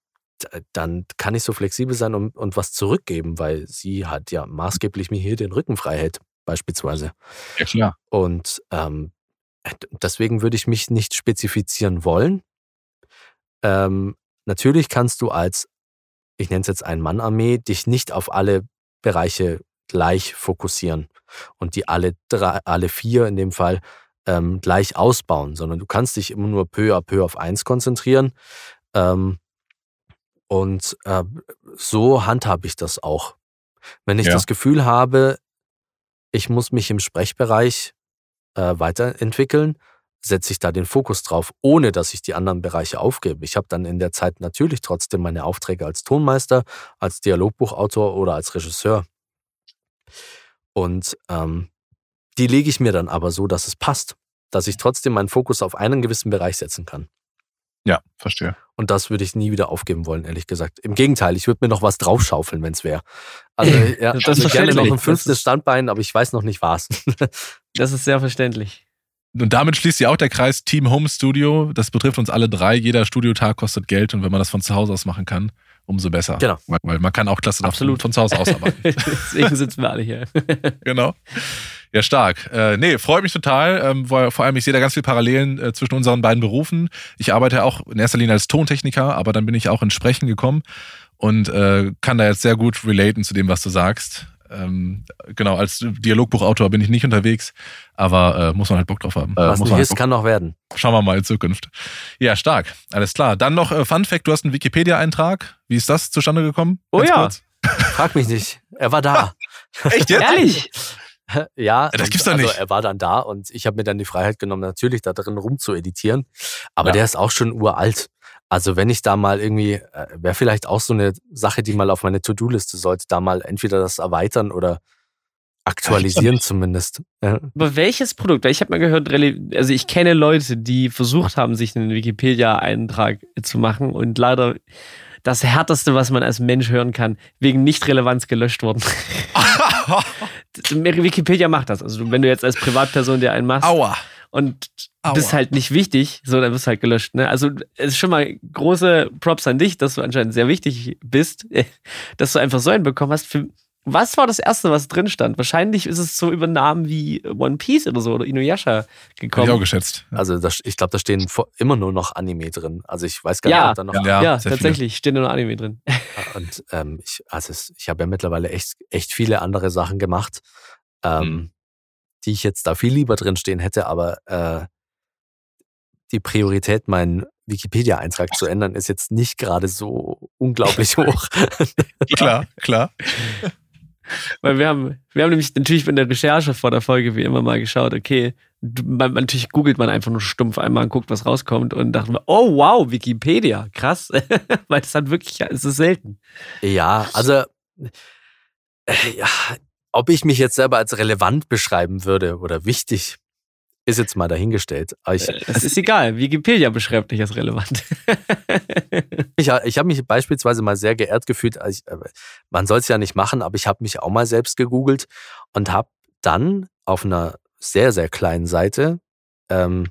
dann kann ich so flexibel sein und, und was zurückgeben, weil sie hat ja maßgeblich mir hier den Rücken frei hält, beispielsweise. Ja, klar. Und ähm, deswegen würde ich mich nicht spezifizieren wollen. Ähm, natürlich kannst du als, ich nenne es jetzt Ein-Mann-Armee, dich nicht auf alle Bereiche gleich fokussieren und die alle drei, alle vier in dem Fall ähm, gleich ausbauen, sondern du kannst dich immer nur peu à peu auf eins konzentrieren. Ähm, und äh, so handhabe ich das auch. Wenn ich Ja. das Gefühl habe, ich muss mich im Sprechbereich äh, weiterentwickeln, setze ich da den Fokus drauf, ohne dass ich die anderen Bereiche aufgebe. Ich habe dann in der Zeit natürlich trotzdem meine Aufträge als Tonmeister, als Dialogbuchautor oder als Regisseur. Und ähm, die lege ich mir dann aber so, dass es passt, dass ich trotzdem meinen Fokus auf einen gewissen Bereich setzen kann. Ja, verstehe. Und das würde ich nie wieder aufgeben wollen, ehrlich gesagt. Im Gegenteil, ich würde mir noch was draufschaufeln, wenn es wäre. Also, ja, Das ist also gerne noch ein fünftes Standbein, aber ich weiß noch nicht was. Das ist sehr verständlich. Und damit schließt sich auch der Kreis Team Home Studio. Das betrifft uns alle drei. Jeder Studiotag kostet Geld und wenn man das von zu Hause aus machen kann, umso besser. Genau. Weil, weil man kann auch klasse Absolut. von zu Hause aus arbeiten. Deswegen sitzen wir alle hier. genau. Ja, stark. Äh, nee, freut mich total. Ähm, weil, vor allem, ich sehe da ganz viele Parallelen äh, zwischen unseren beiden Berufen. Ich arbeite auch in erster Linie als Tontechniker, aber dann bin ich auch ins Sprechen gekommen und äh, kann da jetzt sehr gut relaten zu dem, was du sagst. Ähm, genau, als Dialogbuchautor bin ich nicht unterwegs, aber äh, muss man halt Bock drauf haben. Äh, was muss nicht man halt ist, Bock kann noch werden. Schauen wir mal in Zukunft. Ja, stark. Alles klar. Dann noch äh, Fun Fact: Du hast einen Wikipedia-Eintrag. Wie ist das zustande gekommen? Oh Ganz ja. kurz. Frag mich nicht. Er war da. Echt jetzt? Ehrlich? ja, Das gibt's doch also nicht. Er war dann da und ich habe mir dann die Freiheit genommen, natürlich da drin rumzueditieren. Aber Ja. der ist auch schon uralt. Also wenn ich da mal irgendwie, äh, wäre vielleicht auch so eine Sache, die mal auf meine To-Do-Liste sollte, da mal entweder das erweitern oder aktualisieren zumindest. Ja. Aber welches Produkt? Weil ich habe mal gehört, also ich kenne Leute, die versucht haben, sich einen Wikipedia-Eintrag zu machen und leider das Härteste, was man als Mensch hören kann, wegen Nicht-Relevanz gelöscht worden. Wikipedia macht das. Also wenn du jetzt als Privatperson dir einen machst Aua. und Aua. bist halt nicht wichtig, so, dann wirst du halt gelöscht. Ne? Also es ist schon mal große Props an dich, dass du anscheinend sehr wichtig bist, dass du einfach so einen bekommen hast. Für, was war das Erste, was drin stand? Wahrscheinlich ist es so über Namen wie One Piece oder so oder Inuyasha Hätte ich auch gekommen. geschätzt. Also das, ich glaube, da stehen vor- immer nur noch Anime drin. Also ich weiß gar Ja. nicht, ob da noch Ja. Ja, tatsächlich, steht nur noch Anime drin. Und ähm, ich, also ich habe ja mittlerweile echt, echt viele andere Sachen gemacht, ähm, Mhm. die ich jetzt da viel lieber drin stehen hätte, aber äh, die Priorität, meinen Wikipedia-Eintrag zu ändern, ist jetzt nicht gerade so unglaublich hoch. Klar, klar. Weil wir haben, wir haben nämlich natürlich in der Recherche vor der Folge wie immer mal geschaut, okay, man, natürlich googelt man einfach nur stumpf einmal und guckt, was rauskommt und dachten wir, oh wow, Wikipedia, krass. Weil es hat wirklich, es ist selten. ja, also äh, ja, ob ich mich jetzt selber als relevant beschreiben würde oder wichtig, ist jetzt mal dahingestellt. Ich, Es ist egal, Wikipedia beschreibt dich als relevant. Ich, ich habe mich beispielsweise mal sehr geehrt gefühlt. Ich, äh, man soll es ja nicht machen, aber ich habe mich auch mal selbst gegoogelt und habe dann auf einer sehr, sehr kleinen Seite, ähm,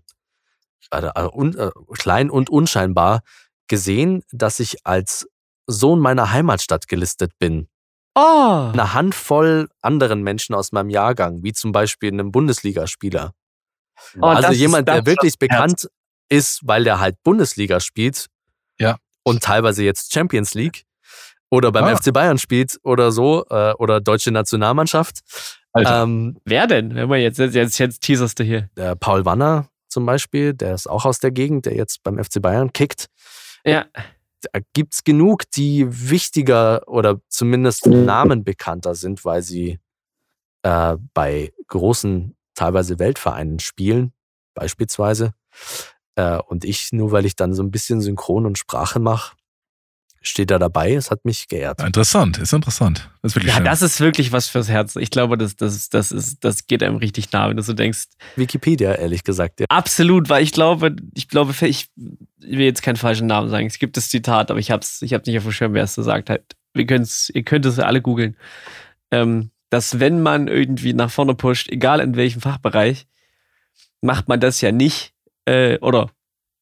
also un, äh, klein und unscheinbar, gesehen, dass ich als Sohn meiner Heimatstadt gelistet bin. Oh, Eine Handvoll anderen Menschen aus meinem Jahrgang, wie zum Beispiel einem Bundesligaspieler. Oh, also jemand, der wirklich bekannt ist, weil der halt Bundesliga spielt. Ja. Und teilweise jetzt Champions League. Oder beim Ah. FC Bayern spielt oder so. Äh, oder deutsche Nationalmannschaft. Ähm, wer denn? Wenn man jetzt, jetzt, jetzt, jetzt teaserst du hier. der Paul Wanner zum Beispiel, der ist auch aus der Gegend, der jetzt beim FC Bayern kickt. Ja, Da gibt's genug, die wichtiger oder zumindest Namen bekannter sind, weil sie äh, bei großen, teilweise Weltvereinen spielen, beispielsweise. Äh, und ich, nur weil ich dann so ein bisschen Synchron und Sprache mache, steht da dabei. Es hat mich geehrt. Interessant, ist interessant. Das ist wirklich ja schön. das ist wirklich was fürs Herz. Ich glaube, das, das, das, ist, das geht einem richtig nah, wenn du so denkst, Wikipedia, ehrlich gesagt. Ja. Absolut, weil ich glaube, ich glaube, ich will jetzt keinen falschen Namen sagen. Es gibt das Zitat, aber ich hab's, ich hab's nicht auf dem Schirm, wer es so sagt hat. Wir können's, ihr könnt es alle googeln. Ähm, dass wenn man irgendwie nach vorne pusht, egal in welchem Fachbereich, macht man das ja nicht, äh, oder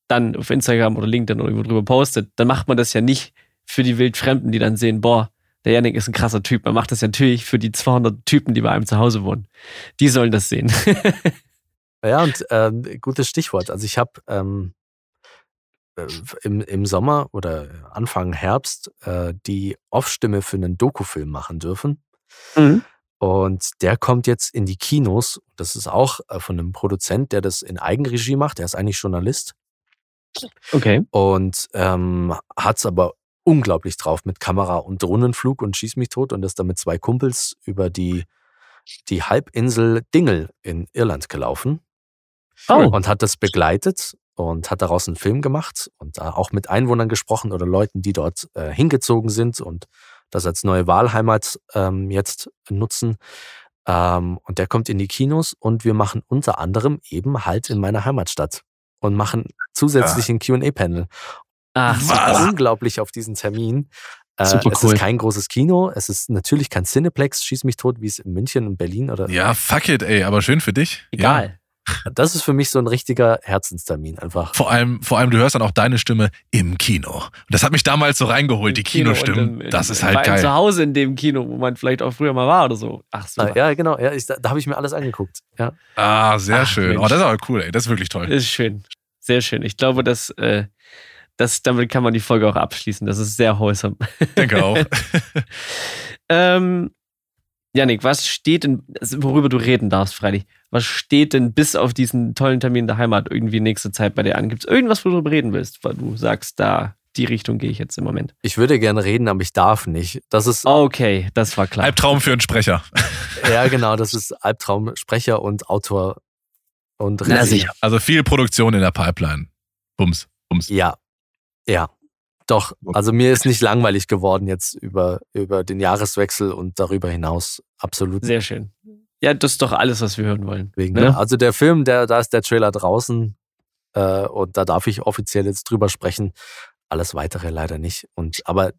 dann auf Instagram oder LinkedIn oder irgendwo drüber postet, dann macht man das ja nicht für die Wildfremden, die dann sehen, boah, der Janik ist ein krasser Typ. Man macht das natürlich für die 200 Typen, die bei einem zu Hause wohnen. Die sollen das sehen. Ja, und ähm, gutes Stichwort. Also ich habe, ähm, äh, im, im Sommer oder Anfang Herbst äh, die Off-Stimme für einen Dokufilm machen dürfen. Mhm. Und der kommt jetzt in die Kinos. Das ist auch äh, von einem Produzent, der das in Eigenregie macht. Der ist eigentlich Journalist Okay. und ähm, hat es aber unglaublich drauf mit Kamera und Drohnenflug und schieß mich tot und ist dann mit zwei Kumpels über die, die Halbinsel Dingle in Irland gelaufen Oh, und hat das begleitet und hat daraus einen Film gemacht und da auch mit Einwohnern gesprochen oder Leuten, die dort äh, hingezogen sind und das als neue Wahlheimat ähm, jetzt nutzen. Ähm, und der kommt in die Kinos und wir machen unter anderem eben halt in meiner Heimatstadt und machen zusätzlich ein Q&A-Panel. ach, super. bin unglaublich auf diesen Termin. Äh, Super es cool. ist kein großes Kino, es ist natürlich kein Cineplex, schieß mich tot, wie es in München und Berlin oder. Ja, fuck it, ey, aber schön für dich. Ja. Egal. Das ist für mich so ein richtiger Herzenstermin einfach. Vor allem, vor allem, du hörst dann auch deine Stimme im Kino. Und das hat mich damals so reingeholt, die Im Kino und Kinostimmen. im- das ist halt allem Zu geil. Hause in dem Kino, wo man vielleicht auch früher mal war oder so. Ach so. Ah, ja, genau, ja, ich, da, da habe ich mir alles angeguckt. Ja. Ah, sehr Ach, schön. Mensch. Oh, das ist aber cool, ey. Das ist wirklich toll. Ist schön. Sehr schön. Ich glaube, dass, äh, das, damit kann man die Folge auch abschließen. Das ist sehr wholesome. Denke auch. Ähm, Janik, was steht denn, also worüber du reden darfst, freilich, was steht denn bis auf diesen tollen Termin in der Heimat irgendwie nächste Zeit bei dir an? Gibt es irgendwas, wo du reden willst, weil du sagst, da, die Richtung gehe ich jetzt im Moment? Ich würde gerne reden, aber ich darf nicht. Das ist, Okay, das war klar. Albtraum für einen Sprecher. ja genau, das ist Albtraum, Sprecher und Autor und Na Regie. sicher. Also viel Produktion in der Pipeline. Bums, bums. Ja, ja. Doch, also mir ist nicht langweilig geworden jetzt über, über den Jahreswechsel und darüber hinaus. Absolut Sehr schön. Ja, das ist doch alles, was wir hören wollen. Wegen, Ne? ne? Also der Film, der, da ist der Trailer draußen äh, und da darf ich offiziell jetzt drüber sprechen. Alles weitere leider nicht. Und aber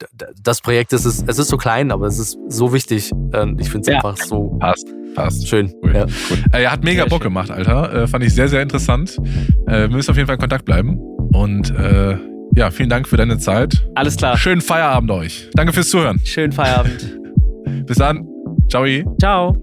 das Projekt ist es, es ist so klein, aber es ist so wichtig. Und ich finde es Ja. einfach so Passt, passt. schön. Cool. Ja. Äh, er hat mega Sehr Bock schön. gemacht, Alter. Äh, fand ich sehr, sehr interessant. Äh, wir müssen auf jeden Fall in Kontakt bleiben. Und äh, ja, vielen Dank für deine Zeit. Alles klar. Schönen Feierabend euch. Danke fürs Zuhören. Schönen Feierabend. Bis dann. Ciao. Ciao.